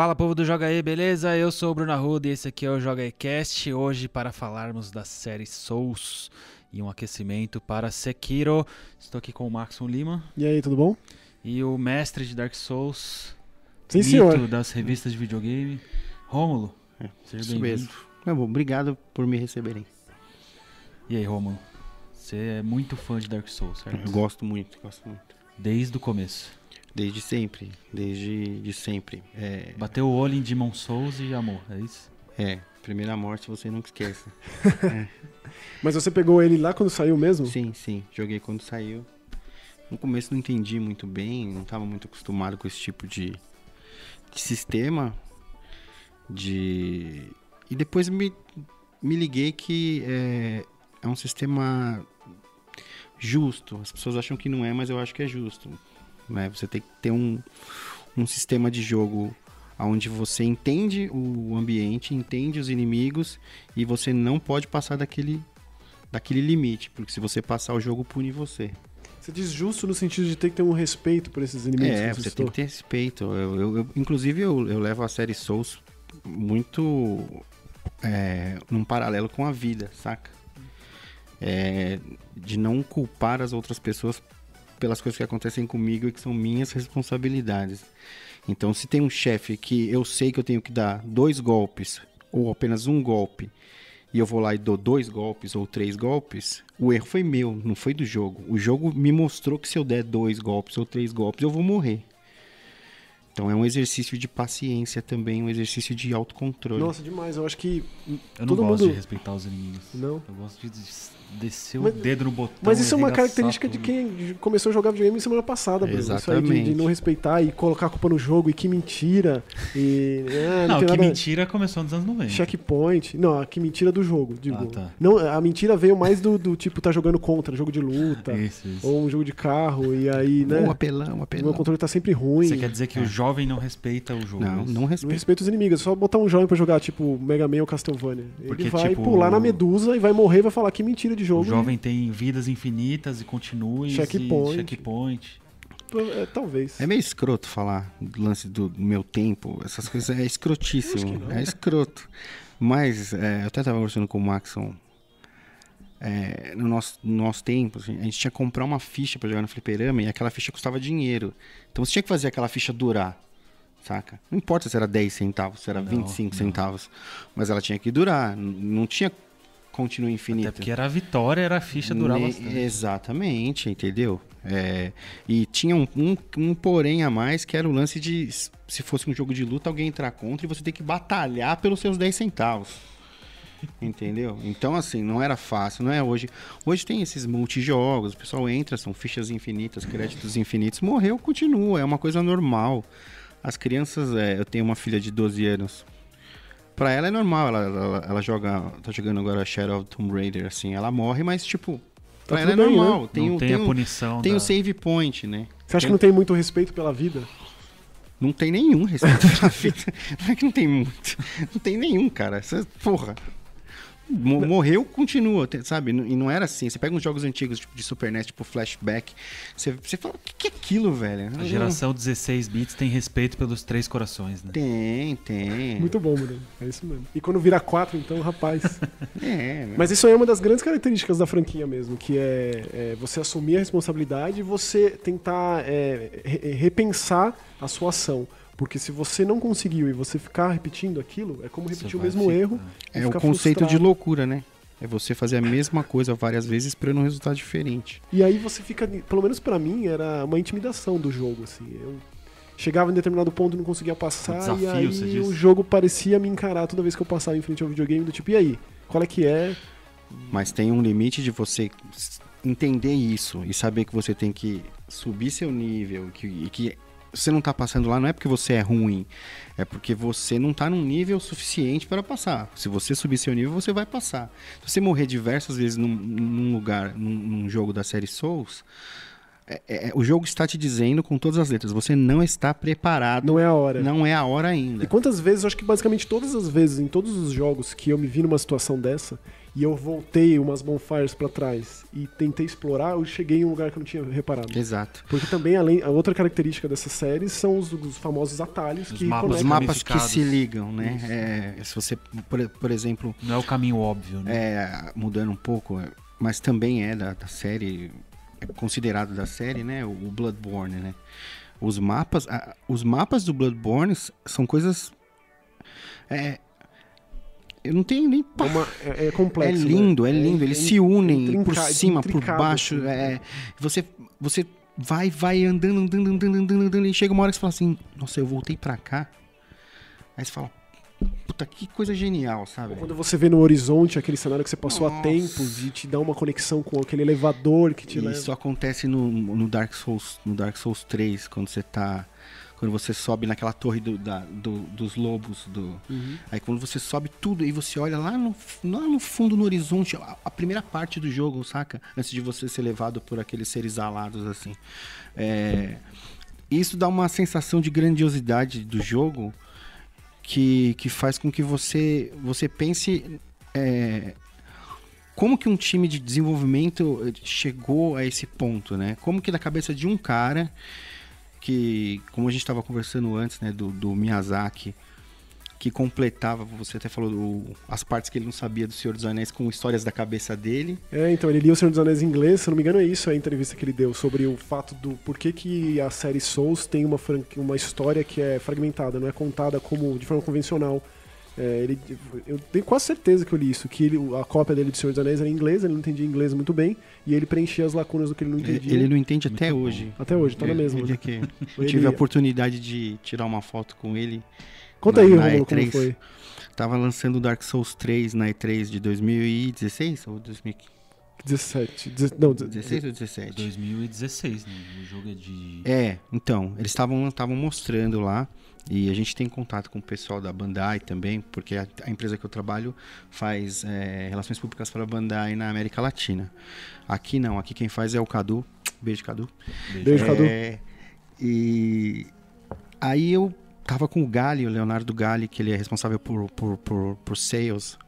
Fala povo do Joga aí, beleza? Eu sou o Bruno Arruda e esse aqui é o Joga Cast. Hoje para falarmos da série Souls e um aquecimento para Sekiro. Estou aqui com o Maxon Lima E aí, tudo bom? e o mestre de Dark Souls, Sim, mito senhor. das revistas de videogame, Rômulo. É, Seja Isso bem-vindo. mesmo. É bom, obrigado por me receberem. E aí, Rômulo? Você é muito fã de Dark Souls, certo? Eu gosto muito, gosto muito. Desde o começo. Desde sempre, desde de sempre. É, Bateu o olho em Demon Souls e amor, é isso? é, primeira morte você nunca esquece. Mas você pegou ele lá quando saiu mesmo? sim, sim, joguei quando saiu. No começo não entendi muito bem, não estava muito acostumado com esse tipo de, de sistema. De... E depois me, me liguei que é, é um sistema justo. As pessoas acham que não é, mas eu acho que é justo. Né? Você tem que ter um, um sistema de jogo onde você entende o ambiente, entende os inimigos e você não pode passar daquele, daquele limite, porque se você passar o jogo pune você. Você diz justo no sentido de ter que ter um respeito por esses inimigos É, você citou. tem que ter respeito. Eu, eu- eu- inclusive, eu, eu levo a série Souls muito é, num paralelo com a vida, saca? É, de não culpar as outras pessoas pelas coisas que acontecem comigo e que são minhas responsabilidades. Então, se tem um chefe que eu sei que eu tenho que dar dois golpes ou apenas um golpe e eu vou lá e dou dois golpes ou três golpes, o erro foi meu, não foi do jogo. O jogo me mostrou que se eu der dois golpes ou três golpes, eu vou morrer. Então é um exercício de paciência também, um exercício de autocontrole. Nossa, demais. Eu acho que Eu não todo gosto mundo... de respeitar os inimigos. Não. Eu gosto de des- descer Mas- o dedo no botão. Mas isso e é uma característica de tudo. quem começou a jogar videogame semana passada, Bruno. Isso aí de, Exatamente. de não respeitar e colocar a culpa no jogo e que mentira. E. Ah, não, Não, que nada. mentira começou nos anos 90. Checkpoint. Não, que mentira do jogo, digo. Ah, tá. Não, a mentira veio mais do, do tipo, tá jogando contra, jogo de luta. Isso, isso. Ou um jogo de carro, e aí, né? Um apelão, um O meu apelão. controle tá sempre ruim. Você quer dizer que o jovem não respeita o jogo? Não, isso? não Não respeito. respeita os inimigos, é só botar um jovem pra jogar, tipo, Mega Man ou Castlevania. Porque, Ele vai tipo, pular na medusa e vai morrer e vai falar que mentira de jogo. O jovem tem vidas infinitas e continua e Checkpoint. checkpoint. e- é, talvez. É meio escroto falar do lance do meu tempo, essas coisas é escrotíssimo. não. É escroto. Mas é, eu até tava conversando com o Maxon. É, no, nosso, no nosso tempo, assim, a gente tinha que comprar uma ficha pra jogar no fliperama e aquela ficha custava dinheiro. Então você tinha que fazer aquela ficha durar, saca? Não importa se era 10 centavos, se era Não, 25 não. centavos, mas ela tinha que durar. Não tinha continua infinito. Até porque era a vitória, era a ficha durar Ne- bastante. Exatamente, entendeu? É, e tinha um, um, um porém a mais que era o lance de se fosse um jogo de luta, alguém entrar contra e você ter que batalhar pelos seus 10 centavos. Entendeu? Então, assim, não era fácil, não é hoje. Hoje tem esses multijogos, o pessoal entra, são fichas infinitas, créditos infinitos, morreu, continua, é uma coisa normal. As crianças, é, eu tenho uma filha de 12 anos. Pra ela é normal, ela, ela, ela joga, tá jogando agora Shadow of Tomb Raider, assim, ela morre, mas tipo, pra Tá ela é bem, normal. né? Tem, não o, tem, tem, a punição. tem da... o save point, né? Você acha que não tem muito respeito pela vida? Não tem nenhum respeito pela vida. Não é que não tem muito. Não tem nenhum, cara. Essa, porra. Mo- Morreu, continua, sabe? E não era assim. Você pega uns jogos antigos, tipo de Super NES, tipo Flashback. Você, você fala, o que, que é aquilo, velho? A geração 16 bits tem respeito pelos três corações, né? Tem, tem. Muito bom, Bruno. É isso mesmo. E quando vira quatro, então, rapaz. É, né? Mas isso aí é uma das grandes características da franquia mesmo, que é, é você assumir a responsabilidade e você tentar é, re- repensar a sua ação. Porque se você não conseguiu e você ficar repetindo aquilo, é como repetir o mesmo ficar- erro. É o conceito de frustrado. loucura, né? É você fazer a mesma coisa várias vezes esperando um resultado diferente. E aí você fica, pelo menos pra mim, era uma intimidação do jogo, assim. Eu chegava em determinado ponto e não conseguia passar, Um desafio, e aí o jogo parecia me encarar toda vez que eu passava em frente ao videogame, do tipo, e aí? Qual é que é? Mas tem um limite de você entender isso e saber que você tem que subir seu nível que, e que você não tá passando lá não é porque você é ruim, é porque você não tá num nível suficiente para passar. Se você subir seu nível, você vai passar. Se você morrer diversas vezes num, num lugar, num, num jogo da série Souls, é- é- o jogo está te dizendo com todas as letras, você não está preparado, Não é a hora. não é a hora E ainda. quantas vezes, eu acho que basicamente todas as vezes, em todos os jogos que eu me vi numa situação dessa, e eu voltei umas bonfires pra trás e tentei explorar, eu cheguei em um lugar que eu não tinha reparado. Exato. Porque também, além, a outra característica dessas séries são os, os famosos atalhos Os que mapas. Os mapas que se ligam, né? É, se você, por, por exemplo, Não é o caminho óbvio, né? é, mudando um pouco, é, mas também é da, da série, é considerado da série, né? O, o Bloodborne, né? Os mapas, a- os mapas do Bloodborne são coisas, é, eu não tenho nem É, uma- é- é É complexo. lindo, né? é lindo. Eles é se unem por cima, por baixo. assim. é, você, você vai, vai andando, andando, andando, andando, andando, e chega uma hora que você fala assim, nossa, eu voltei pra cá. Aí você fala, puta, que coisa genial, sabe? Quando você vê no horizonte aquele cenário que você passou há Nossa. tempos e te dá uma conexão com aquele elevador que te leva. Isso acontece no, no Dark Souls, no Dark Souls 3, quando você tá. Quando você sobe naquela torre do, da- do- dos lobos. Do, Uhum. Aí quando você sobe tudo e você olha lá no, lá no fundo, no horizonte, a, a primeira parte do jogo, saca? Antes de você ser levado por aqueles seres alados, assim. É, isso dá uma sensação de grandiosidade do jogo que, que faz com que você, você pense. é, como que um time de desenvolvimento eh, chegou a esse ponto, né? Como que da cabeça de um cara que, como a gente estava conversando antes, né, do, do Miyazaki, que completava, você até falou do- as partes que ele não sabia do Senhor dos Anéis com histórias da cabeça dele. É, então, ele lia O Senhor dos Anéis em inglês, se não me engano é isso a entrevista que ele deu, sobre o fato do por que, a série Souls tem uma, uma história que é fragmentada, não é contada como de forma convencional. É, ele, eu tenho quase certeza que eu li isso, que ele- a cópia dele de Senhor dos Anéis era em inglês, ele não entendia inglês muito bem, e ele preenchia as lacunas do que ele não entendia. ele não entende Muito até bom. hoje. Até hoje, tá na Eu- mesma. eu né? que Ele- tive a oportunidade de tirar uma foto com ele. Conta na- aí, na Romulo, como E3. foi. Tava lançando o Dark Souls 3 na E3 de 2016 ou 2015? 17. deze- Não, 16 ou 17? 2016, né? O jogo é de. É, então, eles estavam estavam mostrando lá e a gente tem contato com o pessoal da Bandai também, porque a, a empresa que eu trabalho faz é, relações públicas para a Bandai na América Latina. Aqui não, aqui quem faz é o Cadu. Beijo, Cadu. Beijo, Cadu. É, e aí eu tava com o Gali, o Leonardo Gali, que ele é responsável por, por, por, por sales,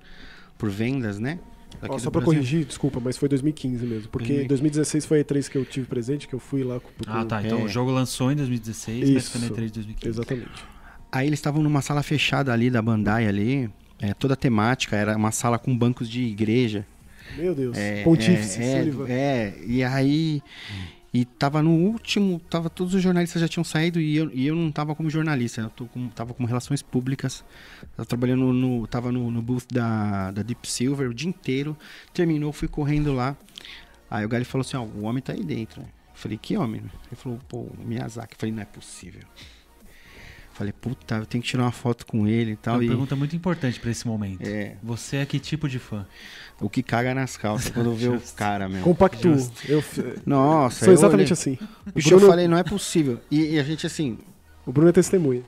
por vendas, né? Só pra Brasil. corrigir, desculpa, mas foi 2015 mesmo. Porque 2015. 2016 foi a E3 que eu tive presente, que eu fui lá com com- Ah, tá. Então É. o jogo lançou em 2016, mas Isso. foi na E3 de 2015. Exatamente. Aí eles estavam numa sala fechada ali da Bandai ali, é, toda temática, era uma sala com bancos de igreja. Meu Deus. É, Pontífice, é, é, é, e aí e tava no último, tava todos os jornalistas já tinham saído e eu, e eu não tava como jornalista, eu tava como relações públicas. Tava trabalhando no, tava no, no booth da, da Deep Silver o dia inteiro. Terminou, fui correndo lá. Aí o Gali falou assim, ó, o homem tá aí dentro. Eu falei, que homem? Ele falou, pô, Miyazaki. Eu falei, não é possível. Falei, puta, eu tenho que tirar uma foto com ele e Uma tal. E, pergunta muito importante pra esse momento. é, Você é que tipo de fã? o que caga nas calças quando vê o cara, meu. Compactuo. Justo. Eu, Nossa, sou eu exatamente olhei- assim. O Bicho, Bruno, eu falei, não é possível. E, e a gente, assim, o Bruno é testemunha.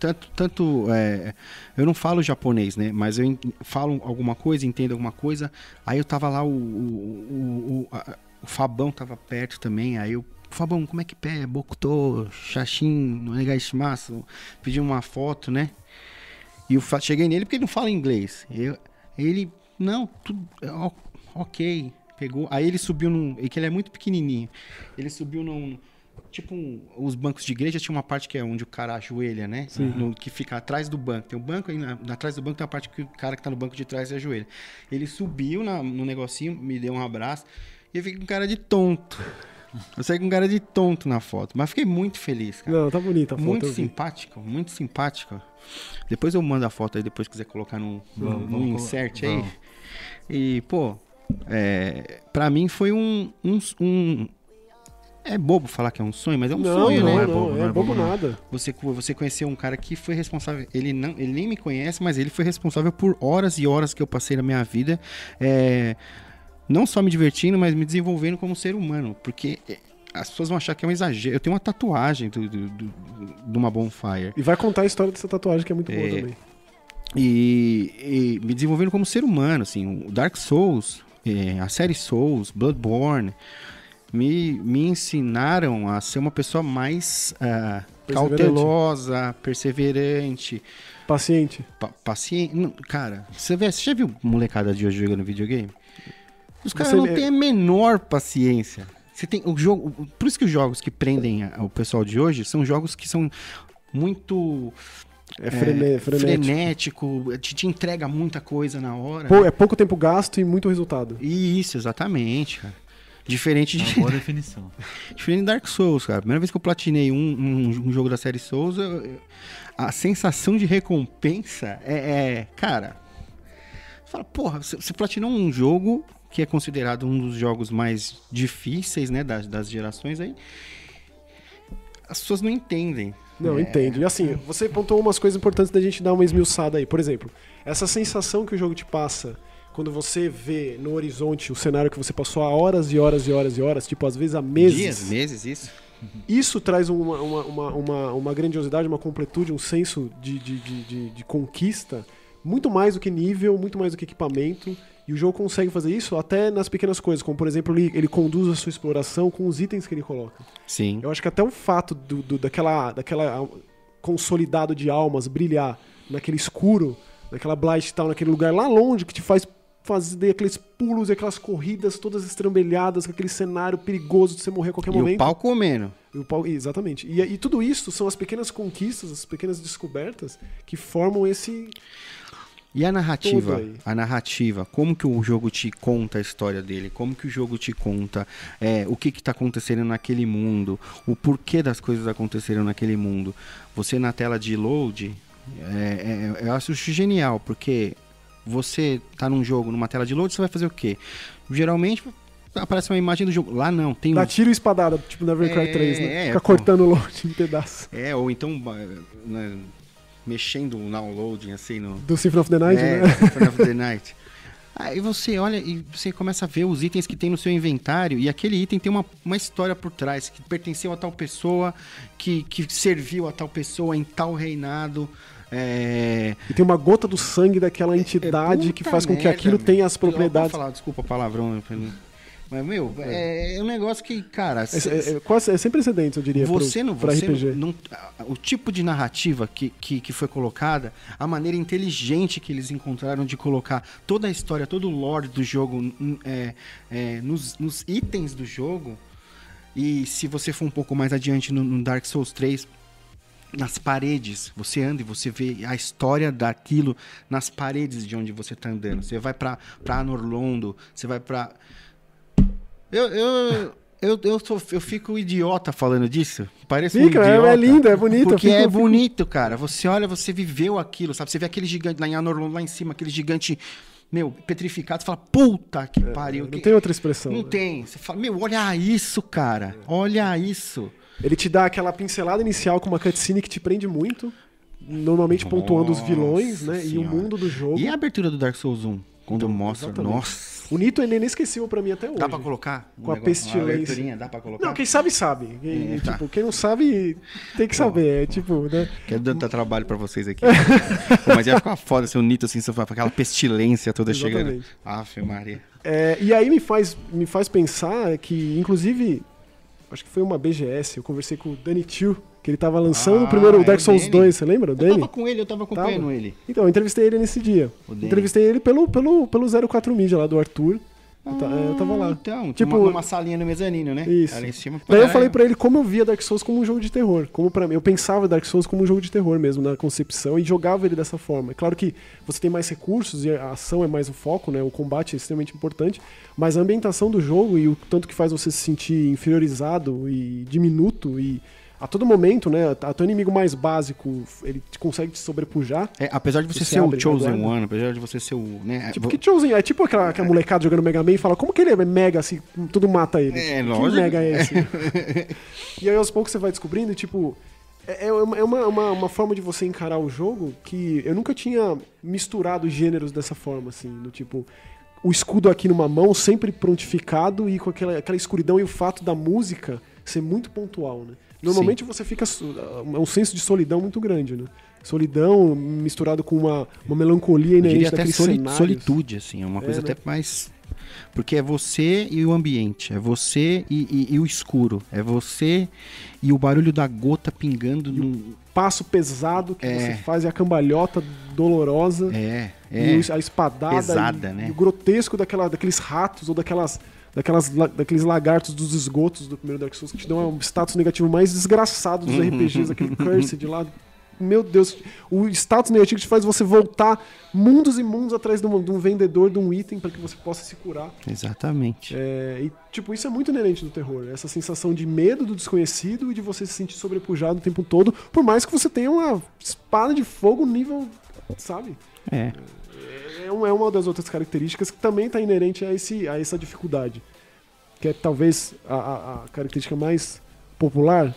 tanto, tanto é, eu não falo japonês, né? Mas eu falo alguma coisa, entendo alguma coisa. Aí eu tava lá, o, o, o, o, a- o Fabão tava perto também. Aí eu, Fabão, como é que pé? Bokuto, Shashin, Onegaishimasu. Pedi uma foto, né? E eu cheguei nele porque ele não fala inglês. Eu, ele, não, tudo, é, ok. Pegou. Aí ele subiu num. E que ele é muito pequenininho. Ele subiu num. Tipo, um- os bancos de igreja tinha uma parte que é onde o cara ajoelha, né? No- que fica atrás do banco. Tem um banco aí, na, atrás do banco tem a parte que o cara que tá no banco de trás ajoelha. Ele subiu na- no negocinho, me deu um abraço e eu fiquei com cara de tonto. Eu saí com cara de tonto na foto, mas fiquei muito feliz, cara. Não, tá bonita a foto. Muito eu vi. simpático, muito simpático. Depois eu mando a foto aí, depois quiser colocar Vamos, num vamos, insert vamos. aí. E, pô, é, pra mim foi um, um, um- É bobo falar que é um sonho, mas é um Não, sonho, não, né? é não, bobo, é não é bobo bobo, nada. Você, você conheceu um cara que foi responsável. Ele, não, ele nem me conhece, mas ele foi responsável por horas e horas que eu passei na minha vida. é, não só me divertindo, mas me desenvolvendo como ser humano. Porque é, as pessoas vão achar que é um exagero. Eu tenho uma tatuagem do, do, do- de uma bonfire. E vai contar a história dessa tatuagem que é muito boa É. também. E, e me desenvolvendo como ser humano, assim, o Dark Souls, é, a série Souls, Bloodborne, me, me ensinaram a ser uma pessoa mais ah, Perseverante. cautelosa, perseverante, Paciente. pa paciente. Cara, você, vê, você já viu molecada de hoje jogando videogame? Os caras não têm a menor paciência. Você tem o jogo, por isso que os jogos que prendem a- o pessoal de hoje são jogos que são muito É, frene- frenético. frenético, te, te entrega muita coisa na hora. Pô, é pouco tempo gasto e muito resultado. Isso, exatamente, cara. Diferente Uma de, boa definição. diferente de Dark Souls, cara. Primeira vez que eu platinei um, um- um jogo da série Souls, eu- eu- a sensação de recompensa é, é- cara. Você fala, porra, você, você platinou um jogo que é considerado um dos jogos mais difíceis, né, das, das gerações aí. As pessoas não entendem. Não, É, entende. E assim, você pontuou umas coisas importantes da gente dar uma esmiuçada aí. Por exemplo, essa sensação que o jogo te passa quando você vê no horizonte o cenário que você passou há horas e horas e horas e horas, tipo, às vezes há meses. Dias, meses, isso. Isso traz uma, uma, uma, uma, uma grandiosidade, uma completude, um senso de, de, de, de, de conquista muito mais do que nível, muito mais do que equipamento. E o jogo consegue fazer isso até nas pequenas coisas, como por exemplo, ele, ele conduz a sua exploração com os itens que ele coloca. Sim. Eu acho que até o fato do, do- daquela, daquela al- consolidado de almas brilhar naquele escuro, naquela Blight Town, naquele lugar lá longe que te faz fazer aqueles pulos e aquelas corridas todas estrambelhadas, com aquele cenário perigoso de você morrer a qualquer E momento. o pau comendo. E o pau- Exatamente. E, e tudo isso são as pequenas conquistas, as pequenas descobertas que formam esse. E a narrativa? A narrativa, como que o jogo te conta a história dele? Como que o jogo te conta é, o que que tá acontecendo naquele mundo? O porquê das coisas aconteceram naquele mundo? Você na tela de load, é, é, eu acho isso genial, porque você tá num jogo, numa tela de load, você vai fazer o quê? Geralmente aparece uma imagem do jogo. Lá não, tem um Dá tiro e espadada, tipo May Cry É, 3, né? é, Fica pô. cortando o load em pedaços. É, ou então né, mexendo o downloading assim no, Do Symphony of the Night, é, né? Symphony of the Night. Aí você olha e você começa a ver os itens que tem no seu inventário e aquele item tem uma, uma história por trás, que pertenceu a tal pessoa, que, que serviu a tal pessoa em tal reinado. É... E tem uma gota do sangue daquela entidade puta que faz com que aquilo tenha as Eu vou propriedades. falar, desculpa palavrão. Mas, meu, é, é um negócio que, cara... É, é- é quase, é sem precedentes, eu diria, Você pro, não, pra você RPG. não, o tipo de narrativa que, que, que foi colocada, a maneira inteligente que eles encontraram de colocar toda a história, todo o lore do jogo é, é, nos, nos itens do jogo. E se você for um pouco mais adiante no, no Dark Souls 3, nas paredes, você anda e você vê a história daquilo nas paredes de onde você tá andando. Você vai pra, pra Anorlondo, você vai pra. Eu, eu, eu, eu, sou, eu fico idiota falando disso. Parece um Fica, é- idiota. é lindo, é bonito, Porque fico- é fico- bonito, cara. Você olha, você viveu aquilo, sabe? Você vê aquele gigante lá em Anorlondo, lá em cima, aquele gigante, meu, petrificado. Você fala, puta que pariu. Não que- tem outra expressão. Não né? tem. Você fala, meu, olha isso, cara. Olha isso. Ele te dá aquela pincelada inicial com uma cutscene que te prende muito, normalmente pontuando os vilões, Nossa né? E o Senhora. mundo do jogo. E a abertura do Dark Souls 1? Quando mostra. exatamente. Nossa. O Nito ele é inesquecível pra mim até hoje. Dá pra colocar? um Com a negócio- pestilência. Dá pra colocar? Não, quem sabe sabe. Quem, É, tá. tipo, quem não sabe tem que saber. É tipo, né? Quero dar trabalho pra vocês aqui. Pô, mas ia ficar foda se o Nito assim, só com aquela pestilência toda chegando. Exatamente. Aff, Maria. É, e aí me faz, me faz pensar que, inclusive, acho que foi uma BGS, eu conversei com o Danny Chu, que ele tava lançando Ah, o primeiro é Dark o Souls Danny. 2, você lembra? O Eu Danny? tava com ele, eu tava acompanhando Tava? ele. Então, eu entrevistei ele nesse dia. Entrevistei ele pelo, pelo, pelo 04 Media lá do Arthur. Eu, ta- eu tava lá. Então, Tipo- numa, numa salinha no mezanino, né? Isso. Ali em cima. Daí eu falei pra ele como eu via Dark Souls como um jogo de terror. Como para mim, eu pensava Dark Souls como um jogo de terror mesmo na concepção e jogava ele dessa forma. É claro que você tem mais recursos e a ação é mais o foco, né? O combate é extremamente importante, mas a ambientação do jogo e o tanto que faz você se sentir inferiorizado e diminuto e a todo momento, né? Até o inimigo mais básico, ele te- consegue te sobrepujar. É, apesar de você, ser o abre, Chosen. One, apesar de você ser o. Né, Tipo, que Chosen é tipo aquela, aquela molecada jogando Mega Man e fala, como que ele é mega assim, tudo mata ele? É, que lógico. mega é esse? e aí aos poucos você vai descobrindo, tipo, é, é uma, é uma, uma, uma forma de você encarar o jogo que eu nunca tinha misturado gêneros dessa forma, assim, do tipo, o escudo aqui numa mão, sempre prontificado e com aquela, aquela escuridão e o fato da música ser muito pontual, né? Normalmente você fica. É um senso de solidão muito grande, né? Solidão misturado com uma, uma melancolia eu inerente até soli- cenários. solitude, assim. É uma É, coisa né? até mais. Porque é você e o ambiente, é você e, e- e o escuro, é você e o barulho da gota pingando no. Passo pesado que É. você faz e a cambalhota dolorosa. É, E é. o- a espadada Pesada, e, né? e o grotesco daquela, daqueles ratos ou daquelas, daquelas, la- daqueles lagartos dos esgotos do primeiro Dark Souls que te dão um status negativo mais desgraçado dos Uhum. RPGs, aquele Cursed lá. Meu Deus, o status negativo te faz você voltar mundos e mundos atrás de um, de um vendedor de um item para que você possa se curar. Exatamente. É, e, tipo, isso é muito inerente do terror. Essa sensação de medo do desconhecido e de você se sentir sobrepujado o tempo todo, por mais que você tenha uma espada de fogo nível, sabe? É. É, é uma das outras características que também está inerente a, esse, a essa dificuldade. Que é talvez a, a- característica mais popular.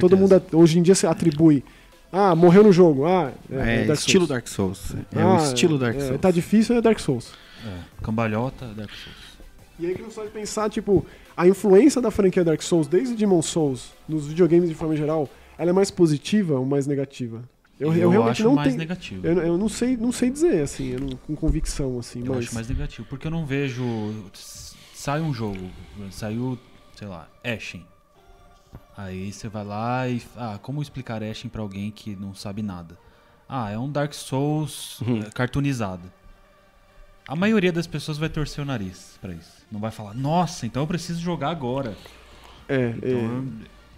Todo mundo hoje em dia se atribui. Ah, morreu no jogo. Ah, é, É, é Dark estilo Souls. Dark Souls. É Ah, o estilo Dark é, Souls. Tá difícil, é Dark Souls. É, cambalhota, Dark Souls. E aí que nos faz pensar, tipo, a influência da franquia Dark Souls, desde Demon Souls, nos videogames de forma geral, ela é mais positiva ou mais negativa? Eu, eu realmente acho não mais tenho. negativo. Eu, eu não sei, não sei dizer, assim, eu não- com convicção, assim, Eu mas. acho mais negativo, porque eu não vejo. Sai um jogo, saiu, sei lá, Ashen. Aí você vai lá e. Ah, como explicar Ashen pra alguém que não sabe nada? Ah, é um Dark Souls Uhum. é, cartoonizado. A maioria das pessoas vai torcer o nariz pra isso. Não vai falar, nossa, então eu preciso jogar agora. É, Então é, eu,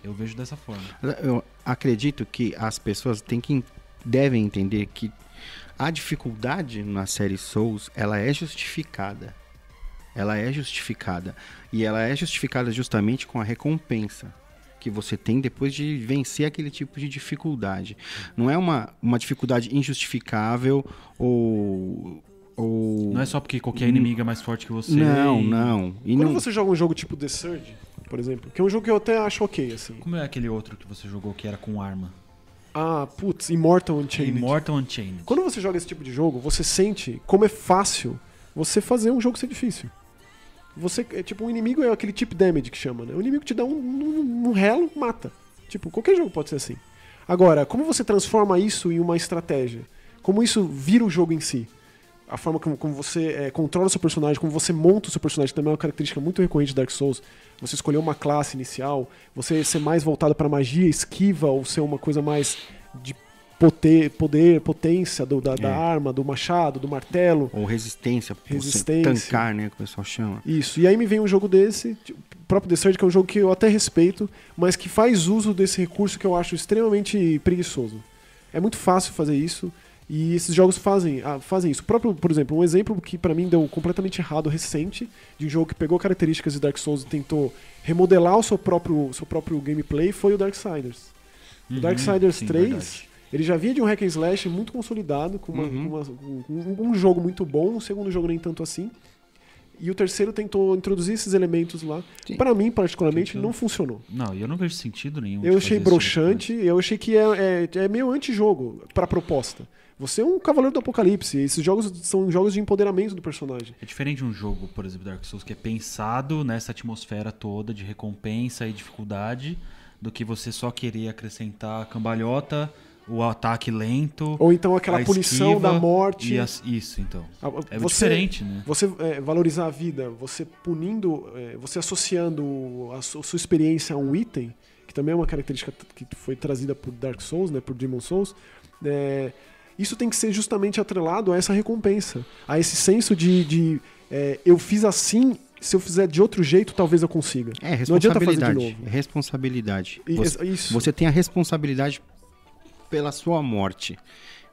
eu vejo dessa forma. Eu acredito que as pessoas têm que, devem entender que a dificuldade na série Souls, ela é justificada. Ela é justificada. E ela é justificada justamente com a recompensa que você tem depois de vencer aquele tipo de dificuldade. Não é uma, uma dificuldade injustificável ou... ou... Não é só porque qualquer inimigo é mais forte que você. Não, e- não. E Quando não... você joga um jogo tipo The Surge, por exemplo, que é um jogo que eu até acho ok, assim. Como é aquele outro que você jogou que era com arma? Ah, putz, Immortal Unchained. Immortal Unchained. Quando você joga esse tipo de jogo, você sente como é fácil você fazer um jogo ser difícil. Você, é, tipo, um inimigo é aquele tip damage que chama, né? O inimigo te dá um, um, um relo, mata. Tipo, qualquer jogo pode ser assim. Agora, como você transforma isso em uma estratégia? Como isso vira o jogo em si? A forma como, como você é, controla o seu personagem, como você monta o seu personagem também é uma característica muito recorrente de Dark Souls. Você escolher uma classe inicial, você ser mais voltado para magia, esquiva, ou ser uma coisa mais de poder, poder potência do- da, da É. arma, do machado, do martelo. Ou resistência, Resistência. Tancar, né, que o pessoal chama. Isso. E aí me vem um jogo desse, o próprio The Surge, que é um jogo que eu até respeito, mas que faz uso desse recurso que eu acho extremamente preguiçoso. É muito fácil fazer isso. E esses jogos fazem, ah, fazem isso. O próprio, por exemplo, um exemplo que pra mim deu completamente errado recente, de um jogo que pegou características de Dark Souls e tentou remodelar o seu próprio, seu próprio gameplay, foi o Darksiders. O Uhum, Darksiders sim, 3, verdade. ele já vinha de um hack and slash muito consolidado, com, uma- Uhum. uma- um, um jogo muito bom, o segundo jogo nem tanto assim. E o terceiro tentou introduzir esses elementos lá. Pra mim, particularmente, Tentou. não funcionou. Não, e eu não vejo sentido nenhum. Eu achei broxante, eu achei que é, é, é meio antijogo pra proposta. Você é um cavaleiro do apocalipse, esses jogos são jogos de empoderamento do personagem. É diferente de um jogo, por exemplo, Dark Souls, que é pensado nessa atmosfera toda de recompensa e dificuldade, do que você só querer acrescentar a cambalhota, o ataque lento, Ou então aquela punição da morte. as- isso, então. É você- diferente, né? Você é, valorizar a vida, você punindo, é, você associando a su- sua experiência a um item, que também é uma característica que foi trazida por Dark Souls, né, por Demon Souls, é, isso tem que ser justamente atrelado a essa recompensa, a esse senso de, de, é, eu fiz assim, se eu fizer de outro jeito, talvez eu consiga. É, Não adianta fazer de responsabilidade. novo. É responsabilidade. Você, isso. você tem a responsabilidade pela sua morte.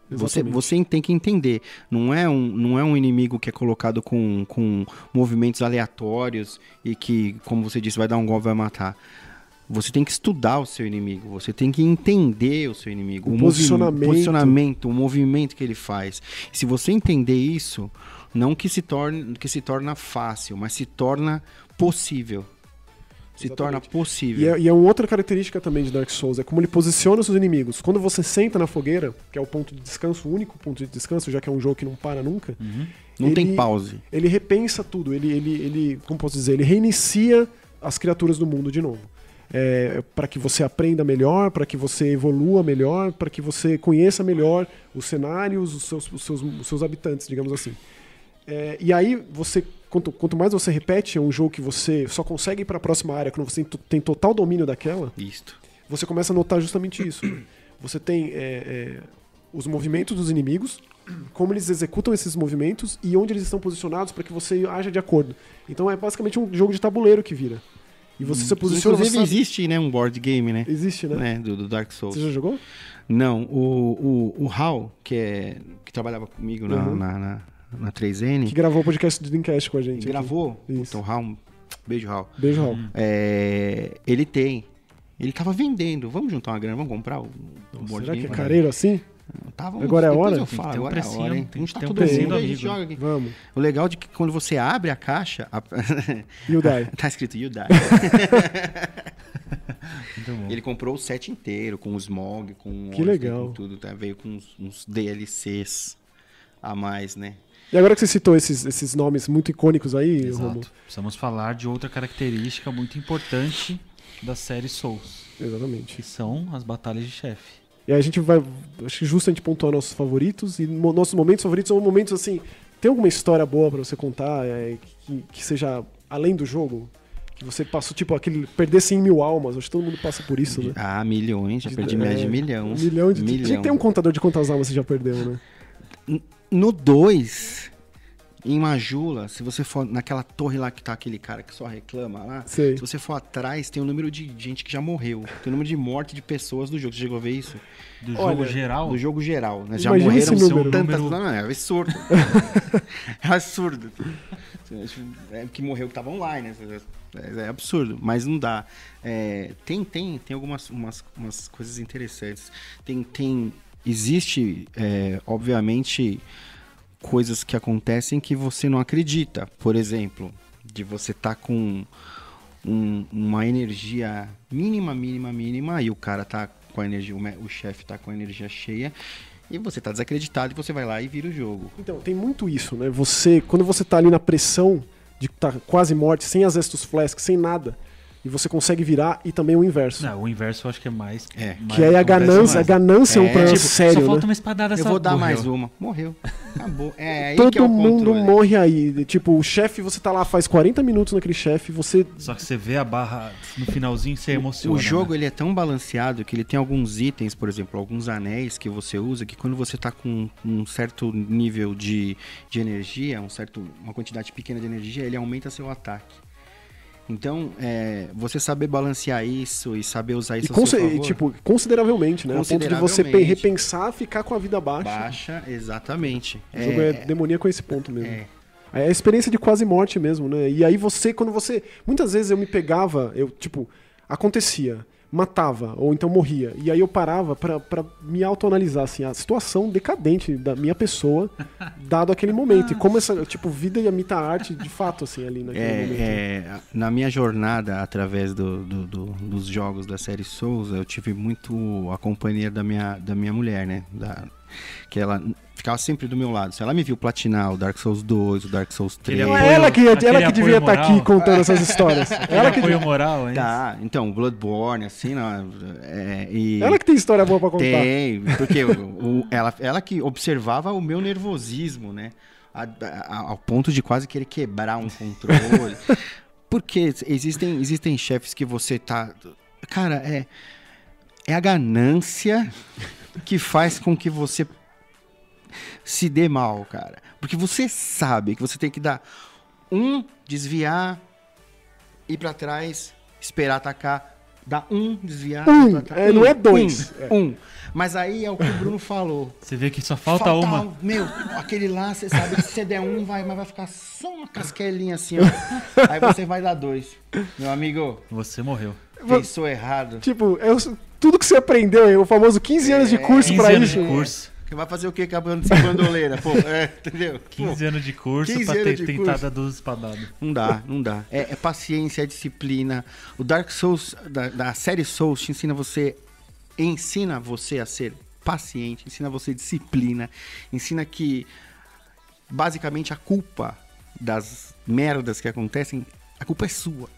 Você, você tem que entender. Não é um, não é um inimigo que é colocado com, com movimentos aleatórios e que, como você disse, vai dar um golpe e vai matar. Você tem que estudar o seu inimigo, você tem que entender o seu inimigo, O movi- posicionamento. posicionamento, o movimento que ele faz. Se você entender isso, não que se torne que se torna fácil, mas se torna possível. Se Exatamente. torna E possível. é, e é uma outra característica também de Dark Souls, é como ele posiciona os seus inimigos. Quando você senta na fogueira, que é o ponto de descanso, o único ponto de descanso, já que é um jogo que não para nunca, Uhum. Não tem ele- pause. ele repensa tudo, ele, ele, ele como posso dizer, ele reinicia as criaturas do mundo de novo. É, para que você aprenda melhor, para que você evolua melhor, para que você conheça melhor os cenários, os seus, os seus, os seus habitantes, digamos assim. É, e aí, você quanto, quanto mais você repete é um jogo que você só consegue ir para a próxima área quando você tem total domínio daquela, Isto. você começa a notar justamente isso. Você tem é, é, os movimentos dos inimigos, como eles executam esses movimentos e onde eles estão posicionados para que você haja de acordo. Então é basicamente um jogo de tabuleiro que vira. E você se posiciona. Inclusive você existe, né, um board game, né? Existe, né? né, do, do Dark Souls. Você já jogou? Não, o, o, o Hal, que, é, que trabalhava comigo na, Uhum. na, na, na 3N, Que gravou o podcast do Dreamcast com a gente. gravou. Então, Hal, beijo, Hal. Beijo, Raul. É, ele tem. Ele tava vendendo. Vamos juntar uma grana, vamos comprar o, o board Será que é game? careiro assim? Tá, vamos- Agora é hora? Eu Tem que falo, ter um agora é hora, hein? tem tá um todo precinho mundo, a gente amigo. joga aqui. Vamos. O legal de que quando você abre a caixa, a- E o Dai? tá escrito You Die. Muito bom. Ele comprou o set inteiro, com o Smog, com Que legal. com tudo. Tá? Veio com uns, uns DLCs a mais, né? E agora que você citou esses, esses nomes muito icônicos aí, Romulo. Exato. Precisamos falar de outra característica muito importante da série Souls, Exatamente. que são as batalhas de chefe. E aí a gente vai. Acho que justo a gente pontuar nossos favoritos. E nossos momentos favoritos são momentos assim. Tem alguma história boa pra você contar é, que, que seja além do jogo? Que você passou, tipo, aquele. Perder 100 mil almas. Acho que todo mundo passa por isso, né? Ah, milhões, já De- perdi é, mais de milhão. Um milhão de. milhão. Tinha que ter um contador de quantas almas você já perdeu, né? No 2, em Majula, se você for naquela torre lá que tá aquele cara que só reclama lá, Sei. se você for atrás, tem o número de gente que já morreu. Tem o número de morte de pessoas do jogo. Você chegou a ver isso? Do Olha, jogo geral, Do jogo geral, né? Já morreram número. tantas. Número- Não, não, é absurdo. é absurdo. É que morreu que tava online, né? É, é absurdo, mas não dá. É, tem, tem, tem algumas umas, umas coisas interessantes. Tem, tem, existe, é, obviamente, coisas que acontecem que você não acredita. Por exemplo, de você tá com um- uma energia mínima, mínima, mínima, e o cara tá com a energia, o, chefe tá com a energia cheia, e você tá desacreditado e você vai lá e vira o jogo. Então, tem muito isso, né? Você, quando você tá ali na pressão de estar quase morte, sem as Estus Flask, sem nada, e você consegue virar, e também o inverso. Não, o inverso eu acho que é mais. É. mais- que aí a ganância, a mais. ganância é um É, problema Tipo, sério, só né? falta uma espadada Eu vou dar morreu. mais uma. Morreu. Acabou. É aí que é Todo o mundo controle. morre aí. Tipo, o chefe, você tá lá faz 40 minutos naquele chefe, você. Só que você vê a barra no finalzinho você emociona. O jogo né? ele é tão balanceado que ele tem alguns itens, por exemplo, alguns anéis que você usa que quando você tá com um certo nível de, de energia, um certo, uma quantidade pequena de energia, ele aumenta seu ataque. Então, é, você saber balancear isso e saber usar E isso a conse- seu e, tipo, consideravelmente, né? A ponto de você pe- Consideravelmente. repensar, ficar com a vida baixa. baixa, exatamente. O jogo é, demoníaco a esse ponto mesmo. é. É a experiência de quase morte mesmo, né? E aí você, quando você. Muitas vezes eu me pegava, eu, tipo, acontecia, matava, ou então morria. E aí eu parava pra, pra me autoanalisar, assim, a situação decadente da minha pessoa, dado aquele momento. E como essa, tipo, vida e a mita arte, de fato, assim, ali naquele momento. É, é, na minha jornada através do- do- do- dos jogos da série Souls, eu tive muito a companhia da minha, da minha mulher, né? Da- que ela ficava sempre do meu lado. Se ela me viu platinar o Dark Souls 2, o Dark Souls 3. Aquele Não, apoio- é ela que, ela que devia estar moral. aqui contando essas histórias. Aquele ela, que, apoio moral, hein? Tá, então, Bloodborne, assim, não, é, e... ela que tem história boa pra contar. Tem, porque o- o- ela, ela que observava o meu nervosismo, né? A- a- ao ponto de quase querer quebrar um controle. porque existem, existem chefes que você tá. Cara, é. É a ganância que faz com que você se dê mal, cara. Porque você sabe que você tem que dar um, desviar, ir pra trás, esperar atacar, dar um, desviar, Um, ir pra trás. é, não é dois. Um, um. Mas aí é o que o Bruno falou. Você vê que só falta, uma. um- Meu, aquele lá, você sabe que se você der um, vai, mas vai ficar só uma casquelinha assim, ó. Aí você vai dar dois. Meu amigo, Você morreu. pensou errado. Tipo, eu, tudo que você aprendeu, o famoso 15 anos de curso 15 pra anos isso. de curso. Você vai fazer o quê acabando sem bandoleira, pô? É, entendeu? Pô, 15 anos de curso 15 pra ter curso. dar duas espadadas. Não dá, não dá. É, é paciência, é disciplina. O Dark Souls, da, da série Souls, te ensina você. Ensina você a ser paciente, ensina você disciplina, ensina que basicamente a culpa das merdas que acontecem, a culpa é sua.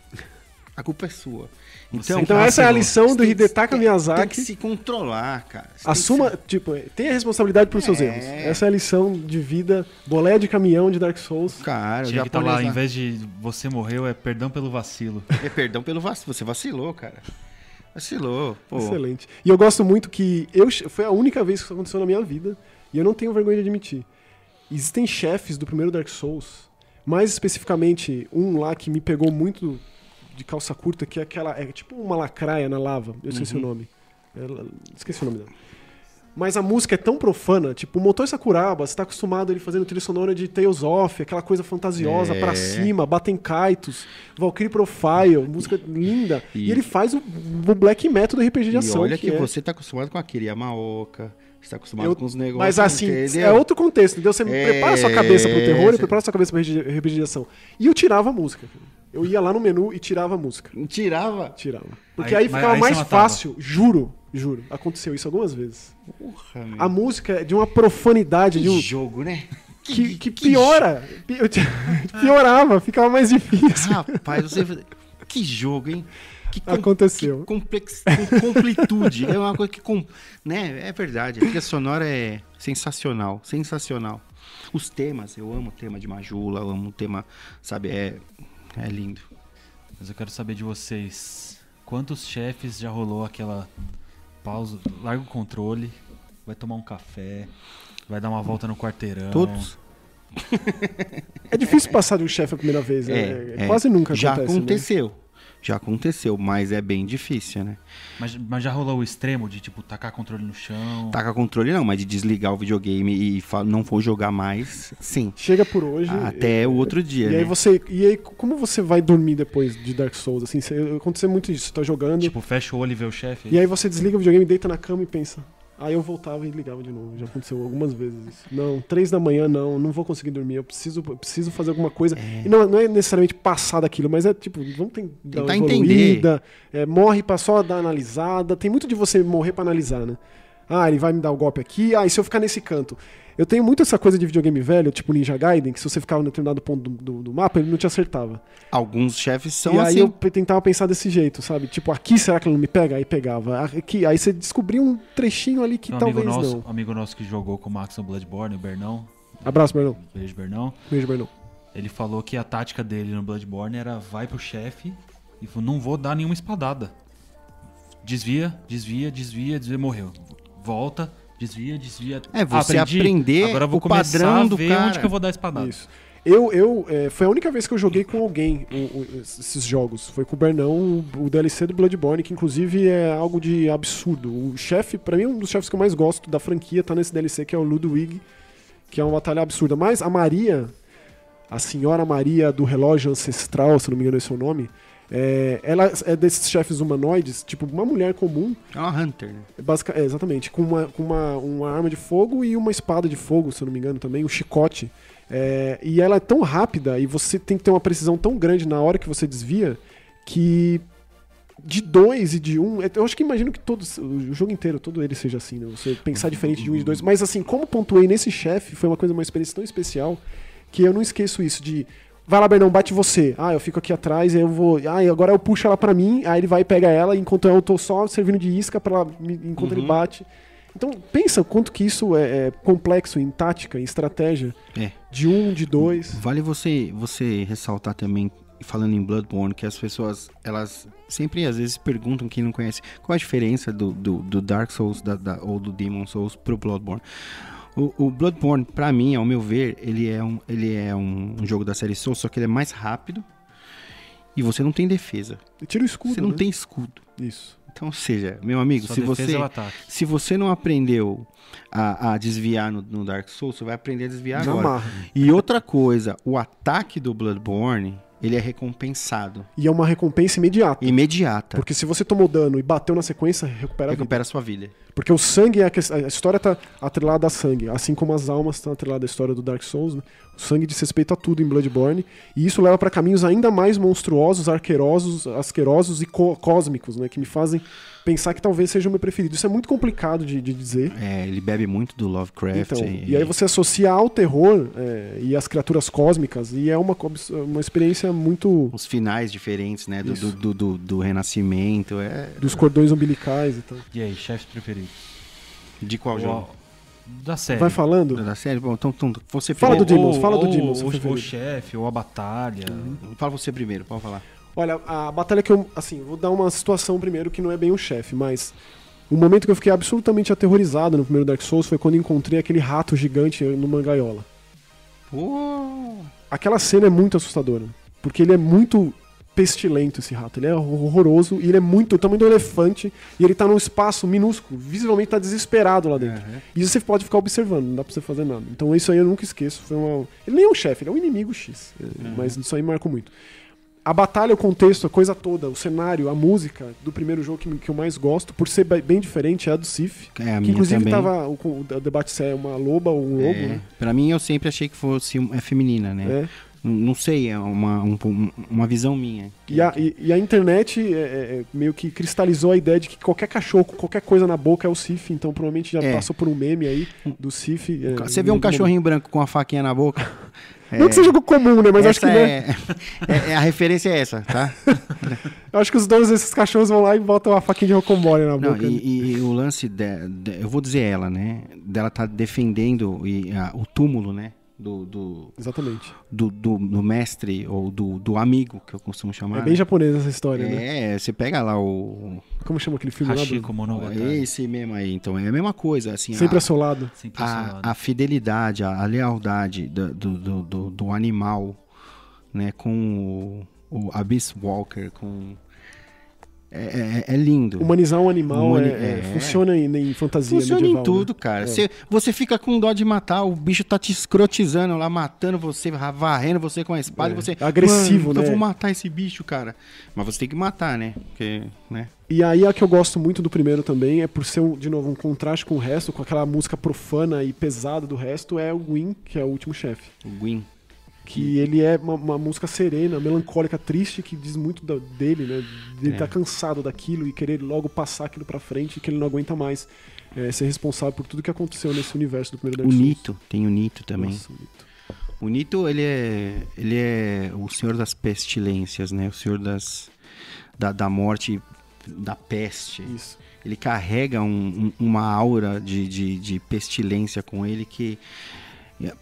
A culpa é sua. Então, Então essa é a lição do tem- Hidetaka tem- Miyazaki. Tem que se controlar, cara. Você Assuma, se- tipo, tenha responsabilidade por seus É. erros. Essa é a lição de vida, bolé de caminhão de Dark Souls. Cara, que estar lá, em vez de você morreu, é perdão pelo vacilo. É perdão pelo vacilo. Você vacilou, cara. Vacilou. Pô. Excelente. E eu gosto muito que eu foi a única vez que isso aconteceu na minha vida e eu não tenho vergonha de admitir. Existem chefes do primeiro Dark Souls, mais especificamente um lá que me pegou muito de calça curta, que é aquela é tipo uma lacraia na lava. Eu esqueci Uhum. o nome. Ela- esqueci o nome dela. Mas a música é tão profana, tipo, o Motor Sakuraba, você tá acostumado ele fazendo trilha sonora de Tales of, aquela coisa fantasiosa É. pra cima, batem kaitos, Valkyrie Profile, música linda. E, E- ele faz o, o black metal do RPG de ação. olha que, é- você tá acostumado com aquele Yamaoka. Você tá acostumado Eu- com os negócios. Mas assim, entendeu? é outro contexto, entendeu? Você É, prepara sua cabeça pro terror e você- prepara sua cabeça pro RPG de ação. E eu tirava a música. cara. Eu ia lá no menu e tirava a música. Tirava. Tirava. Porque aí, Aí- ficava aí mais fácil, juro, juro. Aconteceu isso algumas vezes. Porra, meu. A música é de uma profanidade, de Que um, jogo, né? que, que piora. Pi- eu te- Piorava, ficava mais difícil. Rapaz, você. Que jogo, hein? Que com- Aconteceu. que complex... com completude. é uma coisa que. Com... Né? É verdade. A trilha sonora é sensacional. Sensacional. Os temas, eu amo o tema de Majula, eu amo o tema, sabe? É, é lindo. Mas eu quero saber de vocês. Quantos chefes já rolou aquela pausa, larga o controle, vai tomar um café, vai dar uma volta no quarteirão. Todos. É difícil passar de um chefe a primeira vez, né? É, é. Quase nunca Já acontece. né? Já aconteceu, mas é bem difícil, né? Mas, mas já rolou o extremo de, tipo, tacar controle no chão. Tacar controle não, mas de desligar o videogame e não for jogar mais, sim. Chega por hoje. Até o outro dia, E né? aí você. E aí, como você vai dormir depois de Dark Souls? Assim, você, aconteceu muito isso. Você tá jogando. Tipo, fecha o olho e vê o chefe. E aí você desliga o videogame, deita na cama e pensa. Aí eu voltava e ligava de novo. Já aconteceu algumas vezes isso. Não, três da manhã não, não vou conseguir dormir. Eu preciso, eu preciso fazer alguma coisa. E não, não é necessariamente passar daquilo, mas é tipo, vamos uma Tentar evoluída. É, morre pra só dar analisada. Tem muito de você morrer pra analisar, né? Ah, ele vai me dar o golpe aqui. Ah, e se eu ficar nesse canto? Eu tenho muito essa coisa de videogame velho, tipo Ninja Gaiden, que se você ficava em determinado ponto do, do- do mapa, ele não te acertava. Alguns chefes são e aí assim. eu pe- tentava pensar desse jeito, sabe? Tipo, aqui será que ele não me pega? Aí pegava. Aqui, aí você descobria um trechinho ali que um amigo talvez nosso, não. um amigo nosso que jogou com o Max no Bloodborne, o Bernão. Abraço, Bernão. Beijo, Bernão. Beijo, Bernão. Ele falou que a tática dele no Bloodborne era vai pro chefe e falou, não vou dar nenhuma espadada. Desvia, desvia, desvia, desvia, morreu. Volta, desvia, desvia. É, você Aprendi, aprender Agora eu vou o começar padrão a do ver cara. onde que eu vou dar a espadada. Isso. Eu, eu é, foi a única vez que eu joguei com alguém o- o- esses jogos. Foi com o Bernão, o, o DLC do Bloodborne, que inclusive é algo de absurdo. O chefe, pra mim, um dos chefes que eu mais gosto da franquia tá nesse DLC, que é o Ludwig, que é uma batalha absurda. Mas a Maria, a senhora Maria do relógio ancestral, se não me engano esse é o nome, é, ela é desses chefes humanoides, tipo uma mulher comum, É uma Hunter, né? Basica- é, exatamente, com, uma, com uma, uma arma de fogo e uma espada de fogo, se eu não me engano também, um chicote. É, e ela é tão rápida e você tem que ter uma precisão tão grande na hora que você desvia que de dois e de um. Eu acho que imagino que todos, o jogo inteiro, todo ele seja assim, né? Você pensar diferente de um e de dois. Mas assim, como pontuei nesse chefe, foi uma coisa, uma experiência tão especial que eu não esqueço isso de. Vai lá, Bernão, bate você. Ah, eu fico aqui atrás, eu vou. Ah, agora eu puxo ela pra mim, aí ele vai e pega ela, enquanto eu tô só servindo de isca para ela, me- enquanto ele Uhum. bate. Então, pensa o quanto que isso é, é complexo em tática, em estratégia. É. De um, de dois. Vale você, você ressaltar também, falando em Bloodborne, que as pessoas, elas sempre às vezes perguntam, quem não conhece, qual a diferença do, do, do Dark Souls da- da- ou do Demon Souls pro Bloodborne. O, o Bloodborne, pra mim, ao meu ver, ele é, um, ele é um, um jogo da série Souls, só que ele é mais rápido e você não tem defesa. Tira o escudo. você não né? tem escudo. Isso. Então, ou seja, meu amigo, Sua se você, é se você não aprendeu a, a desviar no, no Dark Souls, você vai aprender a desviar Na agora. marra. E outra coisa, o ataque do Bloodborne, ele é recompensado. E é uma recompensa imediata. Imediata. Porque se você tomou dano e bateu na sequência, recupera a vida. Recupera a sua vida. Porque o sangue é a, que- a história tá atrelada a sangue, assim como as almas estão atreladas à história do Dark Souls, né? O sangue diz respeito a tudo em Bloodborne, e isso leva para caminhos ainda mais monstruosos, arqueirosos, asquerosos e co- cósmicos, né? Que me fazem pensar que talvez seja o meu preferido. Isso é muito complicado de, de dizer. É, ele bebe muito do Lovecraft. Então, e aí você associa ao terror é, e as criaturas cósmicas, e é uma, uma experiência muito Os finais diferentes, né? Do, do, do- do Renascimento. É... dos cordões umbilicais e tal. E aí, chefes preferidos? De qual jogo? Da série. Vai falando? Da série? Bom, então, então você Fala do. Demons, fala do ou, Demons, Ou, preferido. o chefe, ou a batalha. Fala você primeiro, pode falar. Olha, a batalha que eu. Assim, vou dar uma situação primeiro que não é bem o chefe, mas. O momento que eu fiquei absolutamente aterrorizado no primeiro Dark Souls foi quando encontrei aquele rato gigante numa gaiola. Pô! Aquela cena é muito assustadora. Porque ele é muito pestilento, esse rato. Ele é horroroso e ele é muito o tamanho do elefante. E ele tá num espaço minúsculo. Visivelmente tá desesperado lá dentro. E você pode ficar observando, não dá pra você fazer nada. Então isso aí eu nunca esqueço. Foi uma... Ele nem é um chefe, ele é um inimigo X. É, Mas isso aí marcou muito. A batalha, o contexto, a coisa toda, o cenário, a música do primeiro jogo que, que eu mais gosto, por ser bem diferente, é a do Sif. É, Que inclusive também. tava. O, o debate se é uma loba ou um lobo, É, né? Pra mim, eu sempre achei que fosse é feminina, né? É. Não- sei, é uma, um- uma visão minha. E a, e, e a internet é, é, é, meio que cristalizou a ideia de que qualquer cachorro com qualquer coisa na boca é o Sif, então provavelmente já É. passou por um meme aí do Sif. é, Você vê um cachorrinho branco com a faquinha na boca. momento. Não que seja algo comum, né? Mas acho que, né, é, é- é- a referência é essa, tá? eu acho que os donos desses cachorros vão lá e botam a faquinha de rocambole na boca. né? e, e o lance, de, de- eu vou dizer ela, né? Dela tá defendendo e, a- o túmulo, né? Do, do, Exatamente. do, do- do mestre ou do, do amigo, que eu costumo chamar. É bem japonesa essa história, né? É, você pega lá o. Como chama aquele filme lá? Hashiko Do... Monogatari. Esse mesmo aí, então é a mesma coisa, assim. Sempre a, ao seu lado. Sempre a, a fidelidade, a, a lealdade do, do, do, do- do animal, né, com o, o Abyss Walker, com é, é- é lindo. Humanizar um animal Humani- é- é- é. funciona em, em fantasia Funciona medieval. em tudo, né? cara. É. Você, você fica com dó de matar, o bicho tá te escrotizando lá, matando você, varrendo você com a espada, É. você. Agressivo, "Mano, né?" Eu vou matar esse bicho, cara. Mas você tem que matar, né? Porque, né? E aí a que eu gosto muito do primeiro também é por ser, de novo, um contraste com o resto, com aquela música profana e pesada do resto, é o Gwyn, que é o último chefe. O Gwyn. Que ele é uma, uma música serena, melancólica, triste, que diz muito da- dele, né? De ele É. tá cansado daquilo e querer logo passar aquilo pra frente, que ele não aguenta mais é, ser responsável por tudo que aconteceu nesse universo do primeiro O Dark Souls. Nito, tem o Nito também. Nossa, o Nito. O Nito, ele é, ele é o senhor das pestilências, né? O senhor das, da, da morte, da peste. Isso. Ele carrega um- um- uma aura de, de, de pestilência com ele que...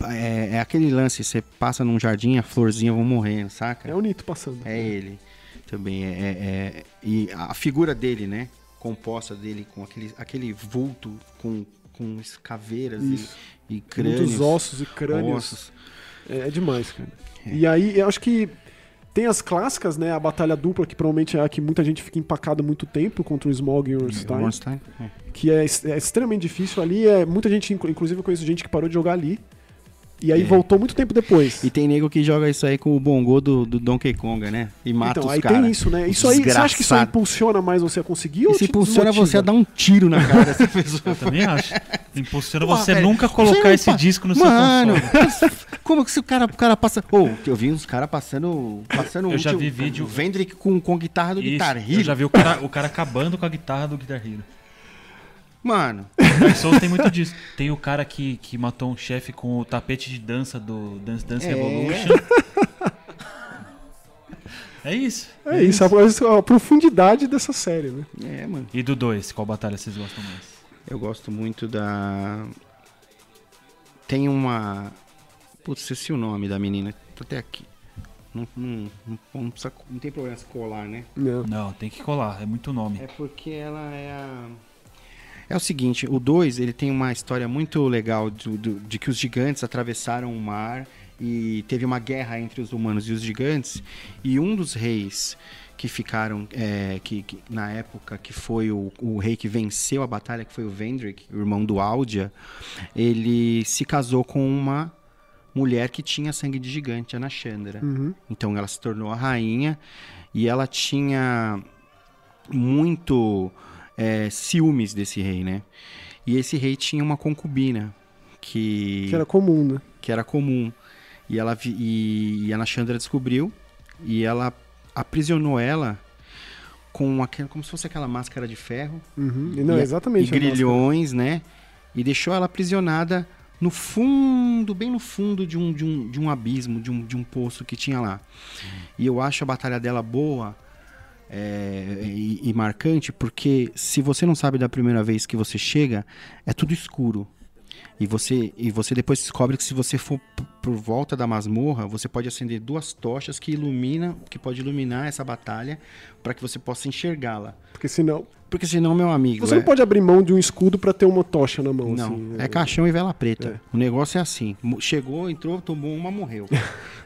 É, é aquele lance, você passa num jardim, a florzinha vão morrendo, saca? É o Nito passando. É ele também. É, é- é- e a figura dele, né? Composta dele com aquele, aquele vulto com, com caveiras e, e crânios. Muitos ossos e crânios. ossos. É, é demais, cara. É. E aí, eu acho que tem as clássicas, né? A batalha dupla, que provavelmente é a que muita gente fica empacada muito tempo contra o Smog e o Ornstein, Ornstein, é. que é, é extremamente difícil ali. É, muita gente, inclu- inclusive eu conheço gente que parou de jogar ali. E aí É. voltou muito tempo depois. E tem nego que joga isso aí com o bongo do, do Donkey Konga, né? E mata então, os aí caras. tem isso, né? Isso aí, você acha que isso aí impulsiona mais você a conseguir ou se te impulsiona desmotiva? você a dar um tiro na cara dessa pessoa. Eu também acho. Impulsiona você velho, nunca colocar você esse pa- disco no Mano, seu console. como que se o cara, o cara passa. Ô, eu vi uns caras passando. passando Eu já o- vi vídeo- O Vendrick com, com guitarra do Isso, Guitar eu Hero. já vi o cara, o cara acabando com a guitarra do Guitar Hero. Mano, Dark Souls tem muito disso. Tem o cara que, que matou um chefe com o tapete de dança do Dance Dance É. Revolution. É isso. É isso, a, a profundidade dessa série, né? é, mano. E do 2, qual batalha vocês gostam mais? Eu gosto muito da. Tem uma. Putz, esqueci o nome da menina. Tô até aqui. Não, não, não, não precisa- não tem problema se colar, né? Não. Não, tem que colar, é muito nome. É porque ela é a. É o seguinte, o 2 ele tem uma história muito legal do- do- de que os gigantes atravessaram o mar e teve uma guerra entre os humanos e os gigantes e um dos reis que ficaram é, que, que- na época que foi o, o rei que venceu a batalha que foi o Vendrick, o irmão do Áldia, ele se casou com uma mulher que tinha sangue de gigante, a Nashandra. Uhum. Então ela se tornou a rainha e ela tinha muito é, ciúmes desse rei, né? E esse rei tinha uma concubina que, Que era comum, né? que era comum. E, ela, vi- e, e a Nashandra descobriu e ela aprisionou ela com aquela, como se fosse aquela máscara de ferro. Uhum. E Não, e, exatamente. E grilhões, né? E deixou ela aprisionada no fundo, bem no fundo de um, de um, de um abismo, de um, de um poço que tinha lá. E eu acho a batalha dela boa é, e, e marcante, porque se você não sabe da primeira vez que você chega, é tudo escuro. E você, e você depois descobre que se você for por volta da masmorra, você pode acender duas tochas que ilumina, que pode iluminar essa batalha para que você possa enxergá-la. Porque senão. Porque senão, meu amigo, Você é- não pode abrir mão de um escudo pra ter uma tocha na mão. não, assim, é caixão e vela preta. É. O negócio é assim. Chegou, entrou, tomou uma, morreu.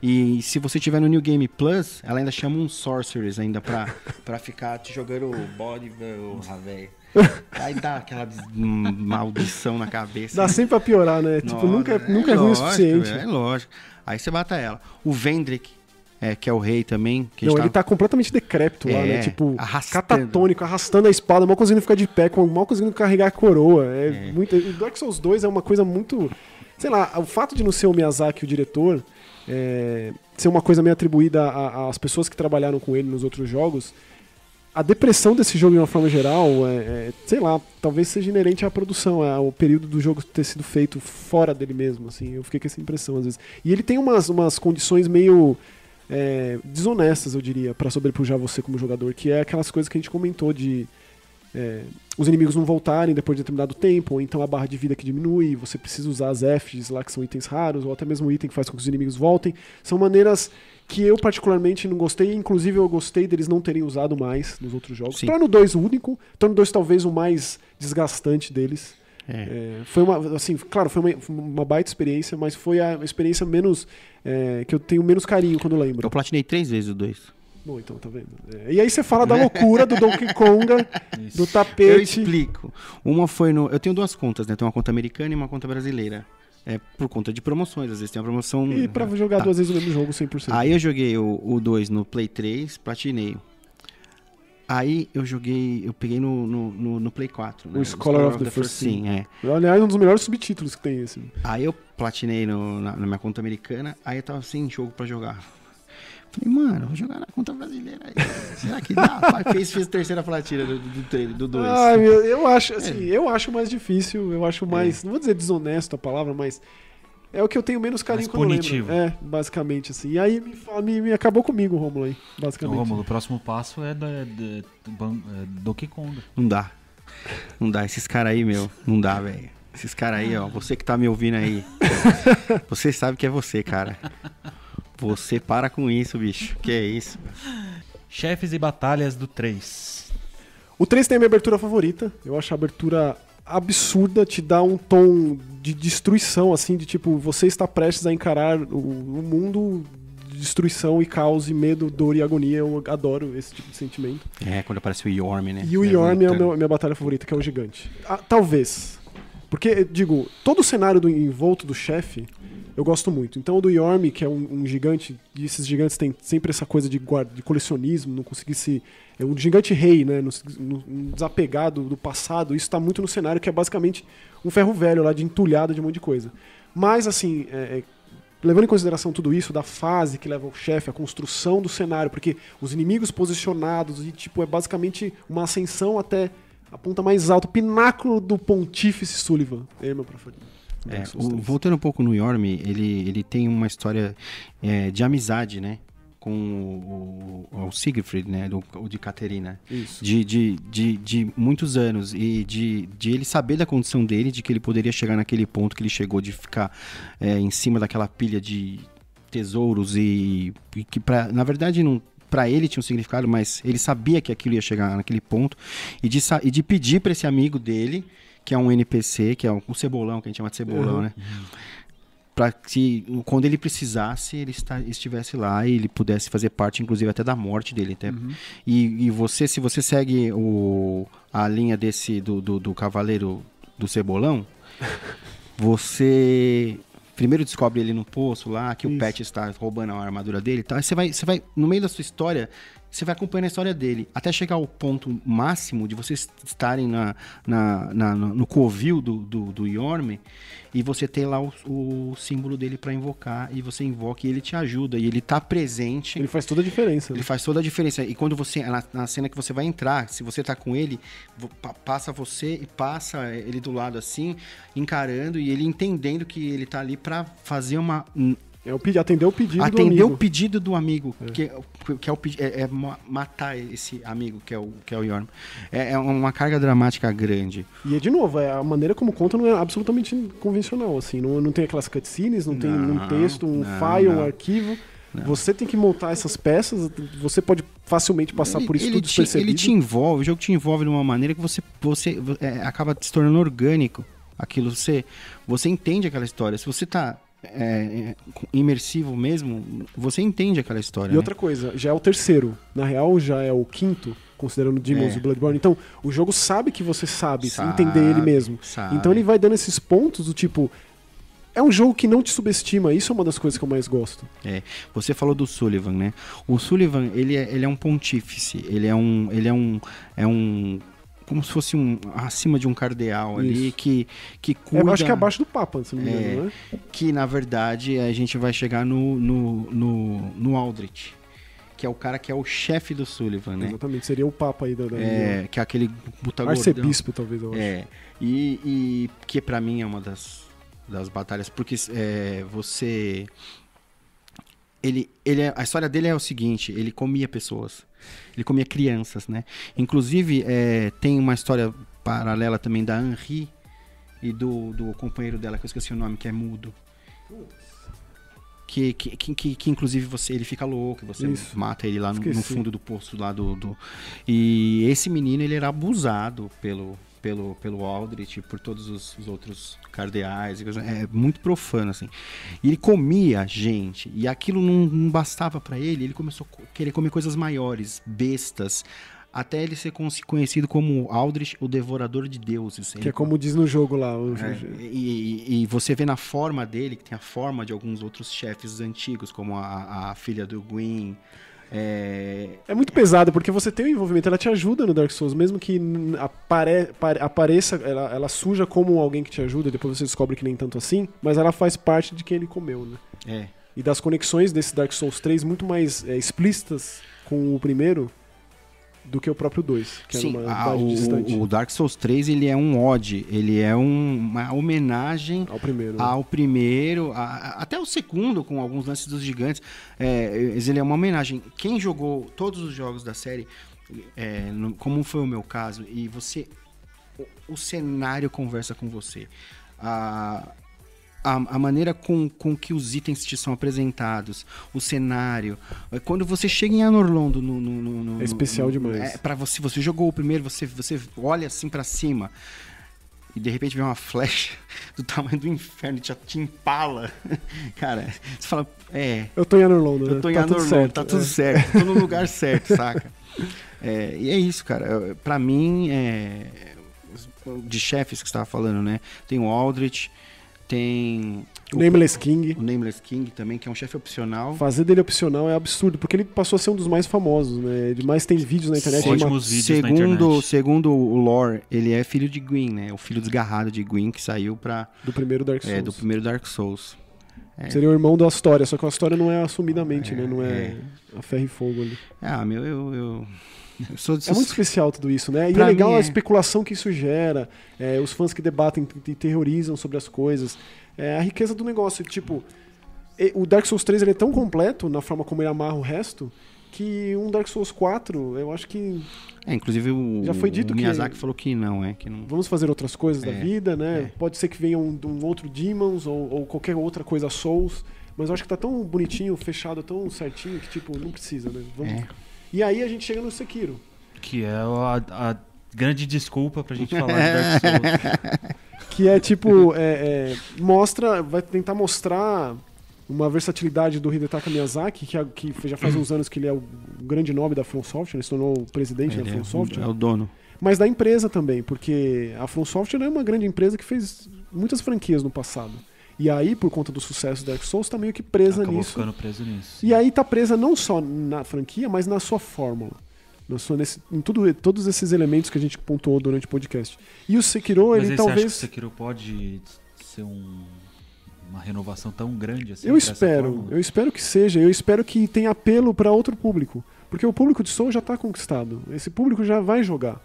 e se você tiver no New Game Plus, ela ainda chama um Sorcerers ainda pra, pra ficar te jogando body, porra, velho. Aí dá aquela hum, maldição na cabeça. Dá sempre pra piorar, né? tipo, Nossa, nunca, nunca é ruim o suficiente. É lógico. Aí você mata ela. O Vendrick, é, que é o rei também. Que Não, ele tá completamente decrépito lá, É, né? Tipo, arrastando. catatônico, arrastando a espada, mal conseguindo ficar de pé, com- mal conseguindo carregar a coroa. É, muito. O Dark Souls 2 é uma coisa muito. Sei lá, o fato de não ser o Miyazaki o diretor, é, ser uma coisa meio atribuída às pessoas que trabalharam com ele nos outros jogos. A depressão desse jogo, de uma forma geral, é, é, sei lá, talvez seja inerente à produção, ao período do jogo ter sido feito fora dele mesmo, assim, eu fiquei com essa impressão às vezes. E ele tem umas, umas condições meio é, desonestas, eu diria, pra sobrepujar você como jogador, que é aquelas coisas que a gente comentou de é, os inimigos não voltarem depois de determinado tempo, ou então a barra de vida que diminui, você precisa usar as Fs lá, que são itens raros, ou até mesmo o item que faz com que os inimigos voltem. São maneiras que eu particularmente não gostei, inclusive eu gostei deles não terem usado mais nos outros jogos. Sim. Torna o 2 o único, torna o 2 talvez o mais desgastante deles. É. É, foi uma, assim, claro, foi uma, uma baita experiência, mas foi a experiência menos, é, que eu tenho menos carinho quando lembro. Eu platinei três vezes o dois. Bom, então, tá vendo? É, e aí você fala da loucura do Donkey Konga, do Eu tapete. explico. Uma foi no. Eu tenho duas contas, né? Tenho uma conta americana e uma conta brasileira. É por conta de promoções, às vezes tem uma promoção. E pra jogar Tá. duas vezes o mesmo jogo 100%. Aí eu joguei o 2 no Play 3, platinei. Aí eu joguei, eu peguei no, no, no, no Play 4. né? O Scholar of the First Sin, é. Aliás, um dos melhores subtítulos que tem esse. Aí eu platinei no- na, na minha conta americana, aí eu tava sem jogo pra jogar. Falei, mano, vou jogar na conta brasileira aí. Será que dá? Pai, fez, fez a terceira platina do 2. Do, trailer, do dois. Ai, meu, eu acho, É. assim, eu acho mais difícil, eu acho mais, não vou dizer desonesto a palavra, mas é o que eu tenho menos carinho Mais quando punitivo. lembro. É, basicamente, assim. E aí me, me, me acabou comigo o Romulo aí, Então, basicamente. Romulo, o próximo passo é da, da- do Ban- é, Donkey Kong. Não dá. Não dá. Esses caras aí, meu, não dá, velho. Esses caras aí, ó. Você que tá me ouvindo aí. Você sabe que é você, cara. Você para com isso, bicho. Que é isso? Chefes e batalhas do 3. O 3 tem a minha abertura favorita. Eu acho a abertura absurda, te dá um tom de destruição, assim, de tipo, você está prestes a encarar o, o mundo de destruição e caos e medo, dor e agonia. Eu adoro esse tipo de sentimento. É, quando aparece o Yorm, né? E o Yorm é a meu- minha batalha favorita, que é o gigante. Ah, talvez. Porque, digo, todo o cenário do envolto do chefe, eu gosto muito. Então o do Yorm, que é um, um gigante, e esses gigantes têm sempre essa coisa de, guarda, de colecionismo, não conseguir se. É um gigante rei, né? No, no- desapegado do passado. Isso tá muito no cenário, que é basicamente um ferro velho lá de entulhado de um monte de coisa. Mas, assim, é- é, levando em consideração tudo isso, da fase que leva o chefe, a construção do cenário, porque os inimigos posicionados, e tipo, é basicamente uma ascensão até a ponta mais alta, o pináculo do Pontífice Sullivan. É, meu preferido. É, o- 3. voltando um pouco no Yorm, ele, ele tem uma história é, de amizade, né? Com o, o, o Siegfried, né? Do, o de Caterina. Isso. De, de, de, de muitos anos. E de, de ele saber da condição dele, de que ele poderia chegar naquele ponto que ele chegou, de ficar é, em cima daquela pilha de tesouros e, e que, pra, na verdade, não. Pra ele tinha um significado, mas ele sabia que aquilo ia chegar naquele ponto. E de, e de pedir pra esse amigo dele, que é um NPC, que é um, um cebolão, que a gente chama de cebolão, Uhum. né? Pra que quando ele precisasse, ele esta- estivesse lá e ele pudesse fazer parte, inclusive, até da morte dele. Até. E, e você, se você segue o, a linha desse do, do, do cavaleiro do cebolão, você primeiro descobre ele no poço lá, que o Isso. Pet está roubando a armadura dele e tal. Aí você vai, você vai, no meio da sua história, você vai acompanhando a história dele, até chegar ao ponto máximo de vocês estarem na, na, na- no covil do, do, do Yorme e você ter lá o, o símbolo dele pra invocar, e você invoca e ele te ajuda, e ele tá presente. Ele faz toda a diferença. né? Ele faz toda a diferença. E quando você, na, na cena que você vai entrar, se você tá com ele, passa você e passa ele do lado assim, encarando e ele entendendo que ele tá ali pra fazer uma. É o pedi- atender o pedido do atender amigo. o pedido do amigo, que, que é o é, é ma- matar esse amigo que é o, que é o Yorm. É, é uma carga dramática grande. E é de novo, é, a maneira como conta não é absolutamente convencional, assim. Não, não tem aquelas cutscenes, não tem um Não, texto, um não, file, um não. arquivo. Você tem que montar essas peças, você pode facilmente passar ele, por isso ele tudo te, ele te envolve, o jogo te envolve de uma maneira que você, você é, acaba se tornando orgânico. Aquilo, você, você entende aquela história. Se você tá é, é, imersivo mesmo, você entende aquela história. E né? outra coisa, já é o terceiro. Na real, já é o quinto, considerando Demons É. e Bloodborne. Então, o jogo sabe que você sabe, Sabe, entender ele mesmo. sabe. Então ele vai dando esses pontos do tipo. É um jogo que não te subestima, isso é uma das coisas que eu mais gosto. É, você falou do Sullivan, né? O Sullivan, ele é, ele é um pontífice, ele é um, ele é um, é um, como se fosse um, acima de um cardeal ali, Isso. que, que É, cuida... eu acho que é abaixo do Papa, se não me engano, É. não é? que na verdade a gente vai chegar no, no, no, no Aldrich, que é o cara que é o chefe do Sullivan, né? Exatamente, seria o Papa aí da. da É, que é aquele puta gordão. Arcebispo, talvez, eu acho. É, e, e que pra mim é uma das, das batalhas, porque é, você. Ele, ele é- a história dele é o seguinte: ele comia pessoas, ele comia crianças, né? Inclusive, é, tem uma história paralela também da Henri e do, do companheiro dela, que eu esqueci o nome, que é mudo. Que, que, que, que, que, inclusive você ele fica louco, você Isso. mata ele lá no, no fundo do poço lá do, do- E esse menino ele era abusado pelo, pelo, pelo Aldrich, por todos os, os outros cardeais, é muito profano assim. E ele comia gente, e aquilo não, não bastava pra ele, ele começou a querer comer coisas maiores, bestas, até ele ser con- conhecido como Aldrich, o devorador de deuses. Que Ele é como diz no jogo lá. o- é, e, e- e você vê na forma dele, que tem a forma de alguns outros chefes antigos, como a, a filha do Gwyn. É, É muito pesado, porque você tem o envolvimento, ela te ajuda no Dark Souls, mesmo que apare- pare- apareça, ela, ela suja como alguém que te ajuda, depois você descobre que nem tanto assim, mas ela faz parte de quem ele comeu, né? é, E das conexões desse Dark Souls 3 muito mais é, explícitas com o primeiro do que o próprio 2, que sim, era uma a- idade distante o, o Dark Souls 3 ele é um ode, ele é um- uma homenagem ao primeiro. né? ao primeiro, a- a- até o segundo, com alguns lances dos gigantes. É, ele é uma homenagem. Quem jogou todos os jogos da série, é, no- como foi o meu caso, e você. O, o cenário conversa com você. A, a, a maneira com, com que os itens te são apresentados, o cenário. É, Quando você chega em Anorlondo no. no, no- no- É especial demais. É, para você, você jogou o primeiro, você, você olha assim pra cima e de repente vem uma flecha do tamanho do inferno e te, te empala. Cara, você fala, é, Eu tô em Anorlondo, né? eu tô em tá tudo Anorlondo, certo. tá tudo é. certo, tô no lugar certo, saca? É, e é isso, cara. Pra mim, é, de chefes que você tava falando, né? Tem o Aldrich, tem o, Nameless King. o Nameless King também, que é um chefe opcional. Fazer dele opcional é absurdo, porque ele passou a ser um dos mais famosos, né? Ele mais tem vídeos na internet. Ótimos vídeos na segundo, internet. segundo o lore, ele é filho de Gwyn, né? O filho desgarrado de Gwyn que saiu pra, Do primeiro Dark Souls. é, do primeiro Dark Souls. É. Seria o irmão da História, só que a História não é assumidamente, É, né? Não é, é. a ferro e fogo ali. Ah, meu, eu, eu, É muito especial tudo isso, né? E Pra é legal mim a é. especulação que isso gera, é, os fãs que debatem e teorizam sobre as coisas. É, a riqueza do negócio, tipo, e- o Dark Souls 3 ele é tão completo na forma como ele amarra o resto que um Dark Souls 4, eu acho que É, inclusive o, Já foi dito o que- Miyazaki falou que não, é, que não... vamos fazer outras coisas da É, vida, né? é. Pode ser que venha um, um outro Demons ou, ou qualquer outra coisa Souls, mas eu acho que tá tão bonitinho, fechado, tão certinho que, tipo, não precisa, né? Vamos... É. E aí a gente chega no Sekiro. Que é a, a grande desculpa pra gente falar de Dark Souls. Que é tipo, é, é, mostra, vai tentar mostrar uma versatilidade do Hidetaka Miyazaki, que, é- que já faz uns anos que ele é o grande nome da From Software, ele se tornou o presidente da Ele From é, Software. é o dono. Mas da empresa também, porque a From Software é uma grande empresa que fez muitas franquias no passado. E aí, por conta do sucesso do Dark Souls, tá meio que presa Acabou nisso. ficando preso nisso. E aí tá presa não só na franquia, mas na sua fórmula. Na sua, nesse- em tudo, todos esses elementos que a gente pontuou durante o podcast. E o Sekiro, Mas ele aí você acha que o talvez. Sekiro pode ser um- uma renovação tão grande assim? Eu espero, eu espero que seja. Eu espero que tenha apelo para outro público. Porque o público de Soul já tá conquistado. Esse público já vai jogar.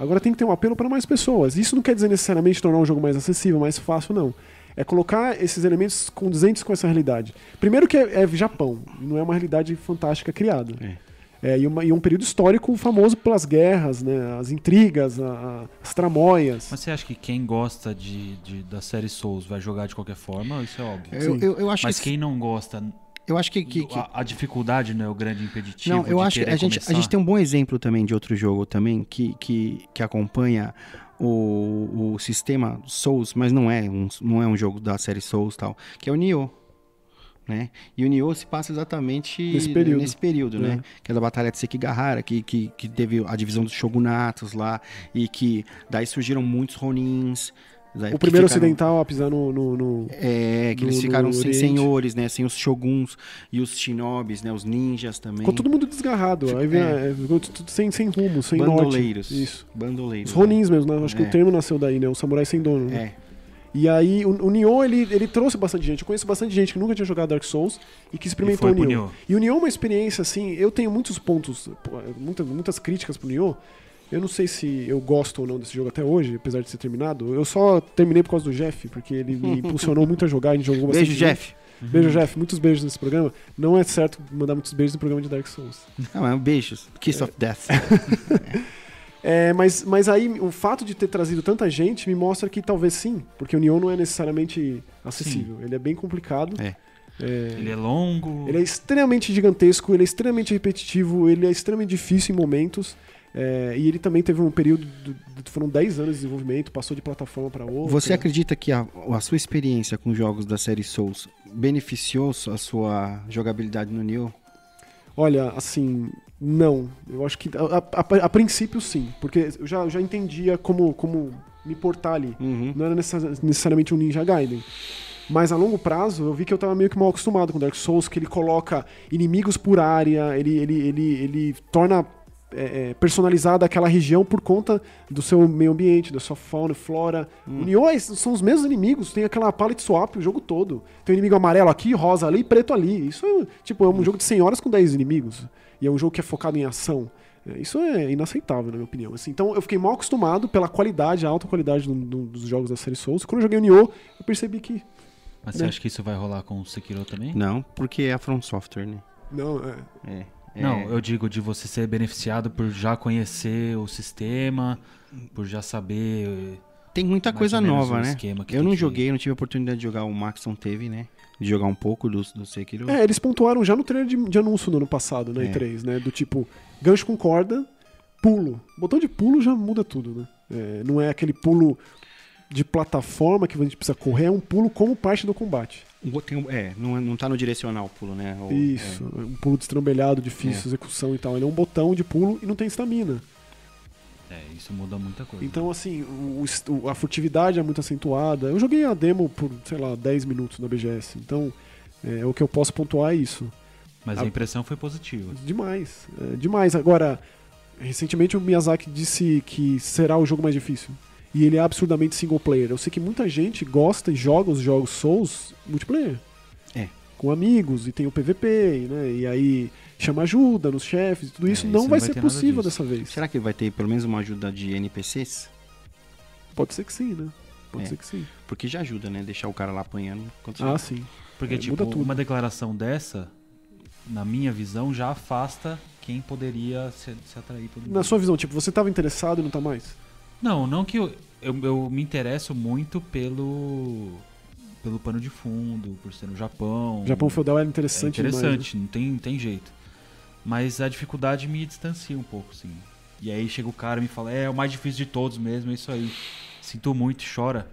Agora tem que ter um apelo para mais pessoas. Isso não quer dizer necessariamente tornar um jogo mais acessível, mais fácil, não. É colocar esses elementos condizentes com essa realidade. Primeiro que é, é Japão, não é uma realidade fantástica criada. É. É, e, uma- e um período histórico famoso pelas guerras, né, as intrigas, a- a- as tramóias. Mas você acha que quem gosta de, de- da série Souls vai jogar de qualquer forma? Isso é óbvio. Eu, eu, eu acho Mas que, quem não gosta, eu acho que, que- que- a, a dificuldade não é o grande impeditivo não, eu de acho que a gente, a gente tem um bom exemplo também de outro jogo também que, que, que acompanha o, o sistema Souls, mas não é um, não é um jogo da série Souls tal, que é o Nioh. Né? E o Nioh se passa exatamente Nesse período. nesse período, né? É. Que é da Batalha de Sekigahara, que, que, que teve a divisão dos shogunatos lá, e que daí surgiram muitos Ronins. O que primeiro ficaram- ocidental a pisar no. no- no- É, que no- eles ficaram sem Oriente. senhores, né? Sem os shoguns e os shinobis, né? Os ninjas também. Ficou todo mundo desgarrado. Aí vem, É. é, ficou tudo sem, sem rumo, sem Bandoleiros. norte. Isso. Bandoleiros. Os Ronins mesmo, né? Acho que É. o termo nasceu daí, né? O samurai sem dono. né? É. E aí, o, o Nioh, ele, ele trouxe bastante gente. Eu conheço bastante gente que nunca tinha jogado Dark Souls e que E experimentou foi o Nioh. Nioh. E o Nioh é uma experiência, assim, eu tenho muitos pontos, muitas, muitas críticas pro Nioh. Eu não sei se eu gosto ou não desse jogo até hoje, apesar de ser terminado. Eu só terminei por causa do Jeff, porque ele me impulsionou muito a jogar, a gente jogou bastante. Beijo. Jeff. Beijo, Jeff. Muitos beijos nesse programa. Não é certo mandar muitos beijos no programa de Dark Souls. Não, é um beijos. Kiss of Death. É, mas, mas aí o fato de ter trazido tanta gente me mostra que talvez sim, porque o Nioh não é necessariamente acessível. Ele é bem complicado. É. É, Ele é longo. ele é extremamente gigantesco, ele é extremamente repetitivo, ele é extremamente difícil em momentos. É, e ele também teve um período. do- do- foram 10 anos de desenvolvimento, passou de plataforma para outra. Você acredita que a, a sua experiência com jogos da série Souls beneficiou a sua jogabilidade no Nioh? Olha, assim, não. Eu acho que a, a- a princípio sim, porque eu já, eu já entendia como, como me portar ali. Uhum. Não era necess- necessariamente um Ninja Gaiden. Mas a longo prazo, eu vi que eu tava meio que mal acostumado com Dark Souls, que ele coloca inimigos por área, ele, ele, ele, ele torna é, é, personalizada aquela região por conta do seu meio ambiente, da sua fauna e flora. O Nioh é- são os mesmos inimigos, tem aquela palette swap o jogo todo. Tem um inimigo amarelo aqui, rosa ali e preto ali. Isso é, tipo, é um jogo de 100 horas com 10 inimigos. E é um jogo que é focado em ação. É, Isso é inaceitável, na minha opinião. Assim, então eu fiquei mal acostumado pela qualidade, a alta qualidade do- do- dos jogos da série Souls. Quando eu joguei o Nioh, eu percebi que. Mas você né? acha que isso vai rolar com o Sekiro também? Não, porque é a From Software, né? Não, é. É. é- Não, eu digo de você ser beneficiado por já conhecer o sistema, por já saber. Tem muita mais coisa ou menos nova, né? esquema que Eu não que- joguei, não tive a oportunidade de jogar. O Maxon teve, né? De jogar um pouco do, do Sekiro. É, eles pontuaram já no trailer de, de anúncio do ano passado, né? É. E3, né? Do tipo, gancho com corda, pulo. Botão de pulo já muda tudo, né? É, não é aquele pulo de plataforma que a gente precisa correr, é um pulo como parte do combate. Tem é, não, é- não tá no direcional o pulo, né? O- Isso, um pulo destrambelhado, difícil, É. execução e tal. Ele é um botão de pulo e não tem estamina. É, isso muda muita coisa. Então, assim, o- o- a furtividade é muito acentuada. Eu joguei a demo por, sei lá, 10 minutos na BGS. Então, é, o que eu posso pontuar é isso. Mas a- a impressão foi positiva. Demais. é, demais. Agora, recentemente o Miyazaki disse que será o jogo mais difícil. E ele é absurdamente single player. Eu sei que muita gente gosta e joga os jogos Souls multiplayer. É. Com amigos, e tem o PVP, né? E aí chama ajuda nos chefes, tudo É, isso isso não não vai vai ser possível dessa vez. Será que vai ter pelo menos uma ajuda de NPCs? Pode ser que sim, né? Pode É. ser que sim. Porque já ajuda, né? Deixar o cara lá apanhando. Ah, sim. Porque, É, tipo, muda tudo. uma declaração dessa, na minha visão, já afasta quem poderia se, se atrair pelo Na sua visão, tipo, você estava interessado e não tá mais? Não, não que eu, eu, eu me interesso muito pelo pelo pano de fundo, por ser no Japão. O Japão feudal era é interessante, demais, né? interessante, não tem, tem jeito. Mas a dificuldade me distancia um pouco, sim. E aí chega o cara e me fala, é, é o mais difícil de todos mesmo, é isso aí. Sinto muito, chora.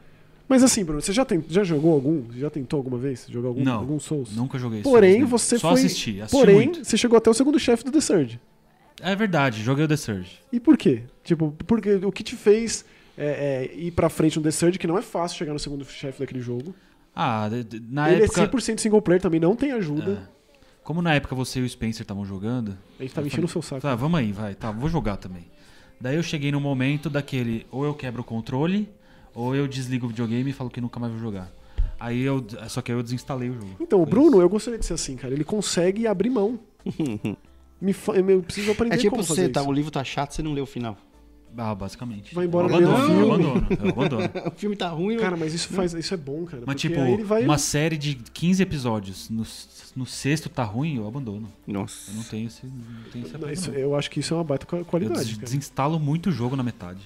Mas assim, Bruno, você já, tem, já jogou algum? Já tentou alguma vez jogar algum, Não. algum Souls? Nunca joguei Porém, Souls, né? você Só foi. assisti, assisti Porém, muito. você chegou até o segundo chefe do The Surge. É verdade, joguei o The Surge. E por quê? Tipo, porque o que te fez é, é, ir pra frente no The Surge, que não é fácil chegar no segundo chefe daquele jogo. Ah, de- de- na ele época. é 100% single player, também não tem ajuda. É. Como na época você e o Spencer estavam jogando, A gente tava enchendo o seu saco. Tá, vamos aí, vai. Tá, vou jogar também. Daí eu cheguei no momento daquele, ou eu quebro o controle, ou eu desligo o videogame e falo que nunca mais vou jogar. Aí eu, só que aí eu desinstalei o jogo. Então, o Bruno, eu gostaria de ser assim, cara. Ele consegue abrir mão. Me fa... Eu preciso aprender É tipo como você, tá, isso. o livro tá chato, você não lê o final. Ah, basicamente. Vai embora eu no abandono, meio eu do abandono, eu abandono. o filme tá ruim, Cara, mas isso faz, isso é bom, cara. Mas tipo, vai... uma série de 15 episódios, no, no sexto tá ruim, eu abandono. Nossa. Eu não tenho esse, não tenho esse apego, isso- eu acho que isso é uma baita qua- Eu qualidade, des- cara. desinstalo muito jogo na metade.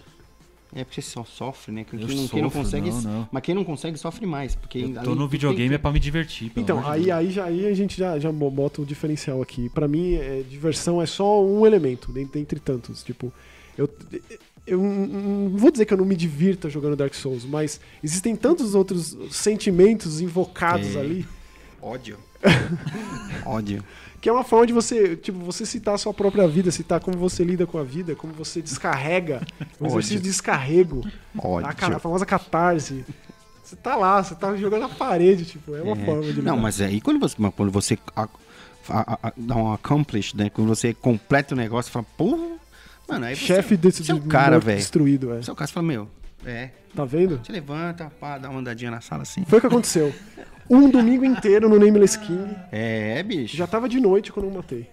É porque você só sofre, né? Quem Eu não, quem não sofro, consegue. não, não. Mas quem não consegue sofre mais. Porque Eu tô no videogame é pra me divertir. Então, aí, aí, já, aí a gente já, já bo- bota o diferencial aqui. Pra mim, é, diversão é só um elemento, dentre tantos. Tipo, eu, eu não vou dizer que eu não me divirta jogando Dark Souls, mas existem tantos outros sentimentos invocados É. ali, Ódio. Ódio. que é uma forma de você, tipo, você citar a sua própria vida, citar como você lida com a vida, como você descarrega, um exercício de descarrego, Ódio. a, a famosa catarse. Você tá lá, você tá jogando na parede, tipo, é uma É. forma de lidar. Não, mas aí quando você, quando você a- a- a- dá um accomplish, né? Quando você completa o negócio, fala, pô, mano, aí você, Chefe desse você é de cara, velho. destruído, é. Você é o cara, você fala, meu, é. Tá vendo? Você levanta, pá, dá uma andadinha na sala assim. Foi o que aconteceu. Um domingo inteiro no Nameless King. É, bicho. Já tava de noite quando eu matei.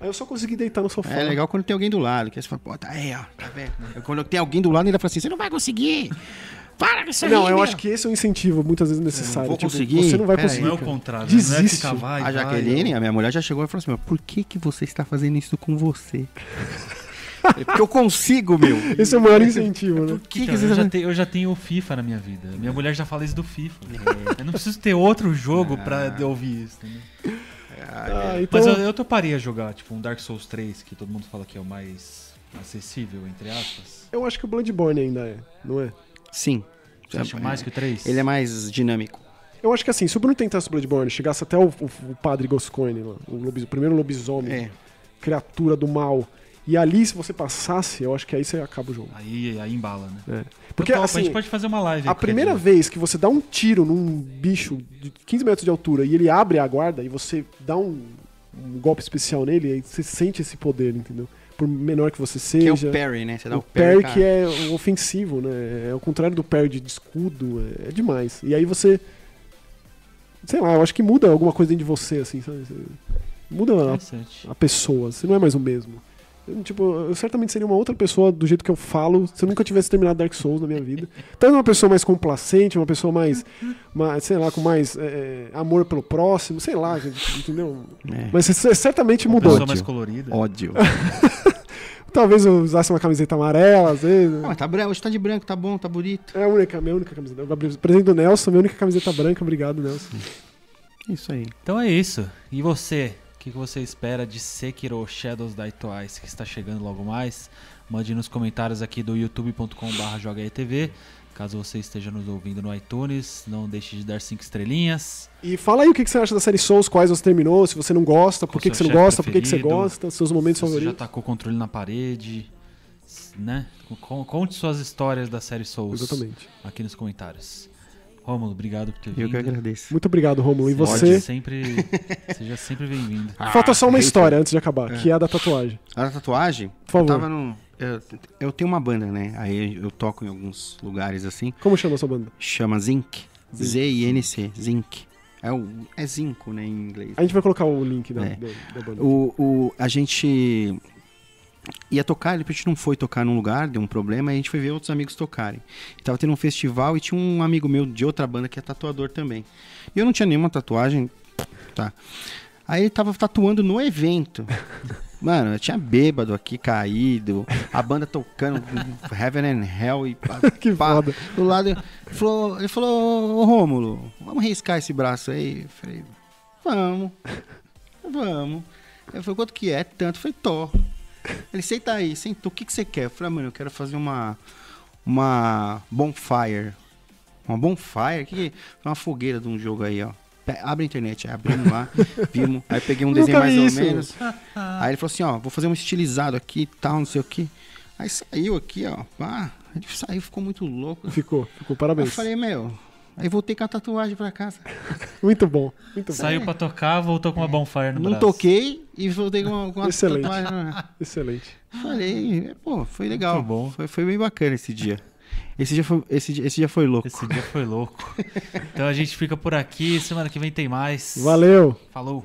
Aí eu só consegui deitar no sofá. É legal quando tem alguém do lado, que aí você fala, pô, tá aí, ó, tá vendo? Aí Quando tem alguém do lado, ele fala assim, você não vai conseguir. Para com isso aí, Não, eu meu. acho que esse é um incentivo muitas vezes necessário. vou Tipo, conseguir? Você não vai Pera conseguir. Não é o contrário, né? não é Desiste. ficar vai, A vai, Jaqueline, a minha mulher, já chegou e falou assim, meu, por que que você está fazendo isso com você? É Porque eu consigo, meu. Esse é o maior incentivo, né? Por que, Então, que você eu, tá já tenho, eu já tenho o FIFA na minha vida. Minha mulher já fala isso do FIFA. Eu não preciso ter outro jogo pra eu ouvir isso. entendeu? Ah, então, Mas eu, eu toparia jogar, tipo, um Dark Souls 3, que todo mundo fala que é o mais acessível, entre aspas. eu acho que o Bloodborne ainda é, não é? Sim. Você acha mais que o 3? Ele é mais dinâmico. Eu acho que assim, se o Bruno tentasse o Bloodborne, chegasse até o, o, o padre Goscoigne, lá, o, o primeiro lobisomem, É. criatura do mal, e ali, se você passasse, eu acho que aí você acaba o jogo. Aí, aí embala, né? É. Porque, Eu topo, a assim, gente pode fazer uma live. A primeira dia. vez que você dá um tiro num bicho de 15 metros de altura e ele abre a guarda e você dá um, um golpe especial nele, aí você sente esse poder, entendeu? Por menor que você Que é o seja. parry, né? Você dá o o, parry, parry que é ofensivo, né? É o contrário do parry de escudo, é, é demais. E aí você. Sei lá, eu acho que muda alguma coisa dentro de você, assim, sabe? Muda a a pessoa, você não é mais o mesmo. Eu, tipo, eu certamente seria uma outra pessoa do jeito que eu falo se eu nunca tivesse terminado Dark Souls na minha vida. Então, uma pessoa mais complacente, uma pessoa mais, mais sei lá, com mais é, amor pelo próximo, sei lá, gente, entendeu? É. Mas você certamente Uma mudou. pessoa mais colorida. Ódio. Talvez eu usasse uma camiseta amarela, às vezes. Ah, tá branco, hoje tá de branco, tá bom, tá bonito. É a única, minha única camiseta. Presente do Nelson, minha única camiseta branca, obrigado, Nelson. Isso aí. Então é isso. E você? O que você espera de Sekiro Shadows Die Twice, que está chegando logo mais? Mande nos comentários aqui do youtube.com.br. Caso você esteja nos ouvindo no iTunes, não deixe de dar 5 estrelinhas. E fala aí o que você acha da série Souls, quais você terminou, se você não gosta, por que, você não gosta, por que, você gosta, seus momentos Se você já favoritos. tacou o controle na parede, né? Con- Conte suas histórias da série Souls Exatamente. aqui nos comentários. Rômulo, obrigado por ter Eu vindo. que agradeço. Muito obrigado, Romulo. E você? sempre, seja sempre bem-vindo. Falta só uma Ah, história antes de acabar, É. que é a da tatuagem. A tatuagem, Por favor. eu tava num... Eu, eu tenho uma banda, né? Aí eu toco em alguns lugares assim. Como chama a sua banda? Chama Zinc. Zinc. Z-I-N-C. Zinc. É, o, é zinco, né, em inglês. A gente vai colocar o link da, É. da, da banda. O, o, a gente ia tocar, depois a gente não foi tocar num lugar, deu um problema, aí a gente foi ver outros amigos tocarem. E tava tendo um festival e tinha um amigo meu de outra banda que é tatuador também. E eu não tinha nenhuma tatuagem, tá. Aí ele tava tatuando no evento. Mano, eu tinha bêbado aqui, caído, a banda tocando Heaven and Hell e pá, Que pá, foda. do lado. Ele falou, ele falou, ô Rômulo, vamos riscar esse braço aí? Eu falei, vamos, vamos. Ele falou, quanto que é? Tanto. Eu falei, tô. Ele, senta aí, sentou, o que, que você quer? Eu falei, ah, mano, eu quero fazer uma, uma bonfire. Uma bonfire? Que que é? Uma fogueira de um jogo aí, ó. Abre a internet, aí abrimos lá, vimos. Aí peguei um desenho mais vi ou isso. menos. Aí ele falou assim, ó, vou fazer um estilizado aqui e tal, não sei o que. Aí saiu aqui, ó. Pá, ele saiu, ficou muito louco. Ficou, ficou. Eu Parabéns. falei, meu, Aí voltei com a tatuagem pra casa. Muito bom, muito bom. Saiu pra tocar, voltou com uma bonfire no Não braço. toquei e voltei com uma, com uma Excelente. tatuagem. Excelente. Falei, pô, foi legal. Muito bom. Foi, foi bem bacana esse dia. Esse dia foi, esse, dia- esse dia foi louco. Esse dia foi louco. Então a gente fica por aqui. Semana que vem tem mais. Valeu! Falou.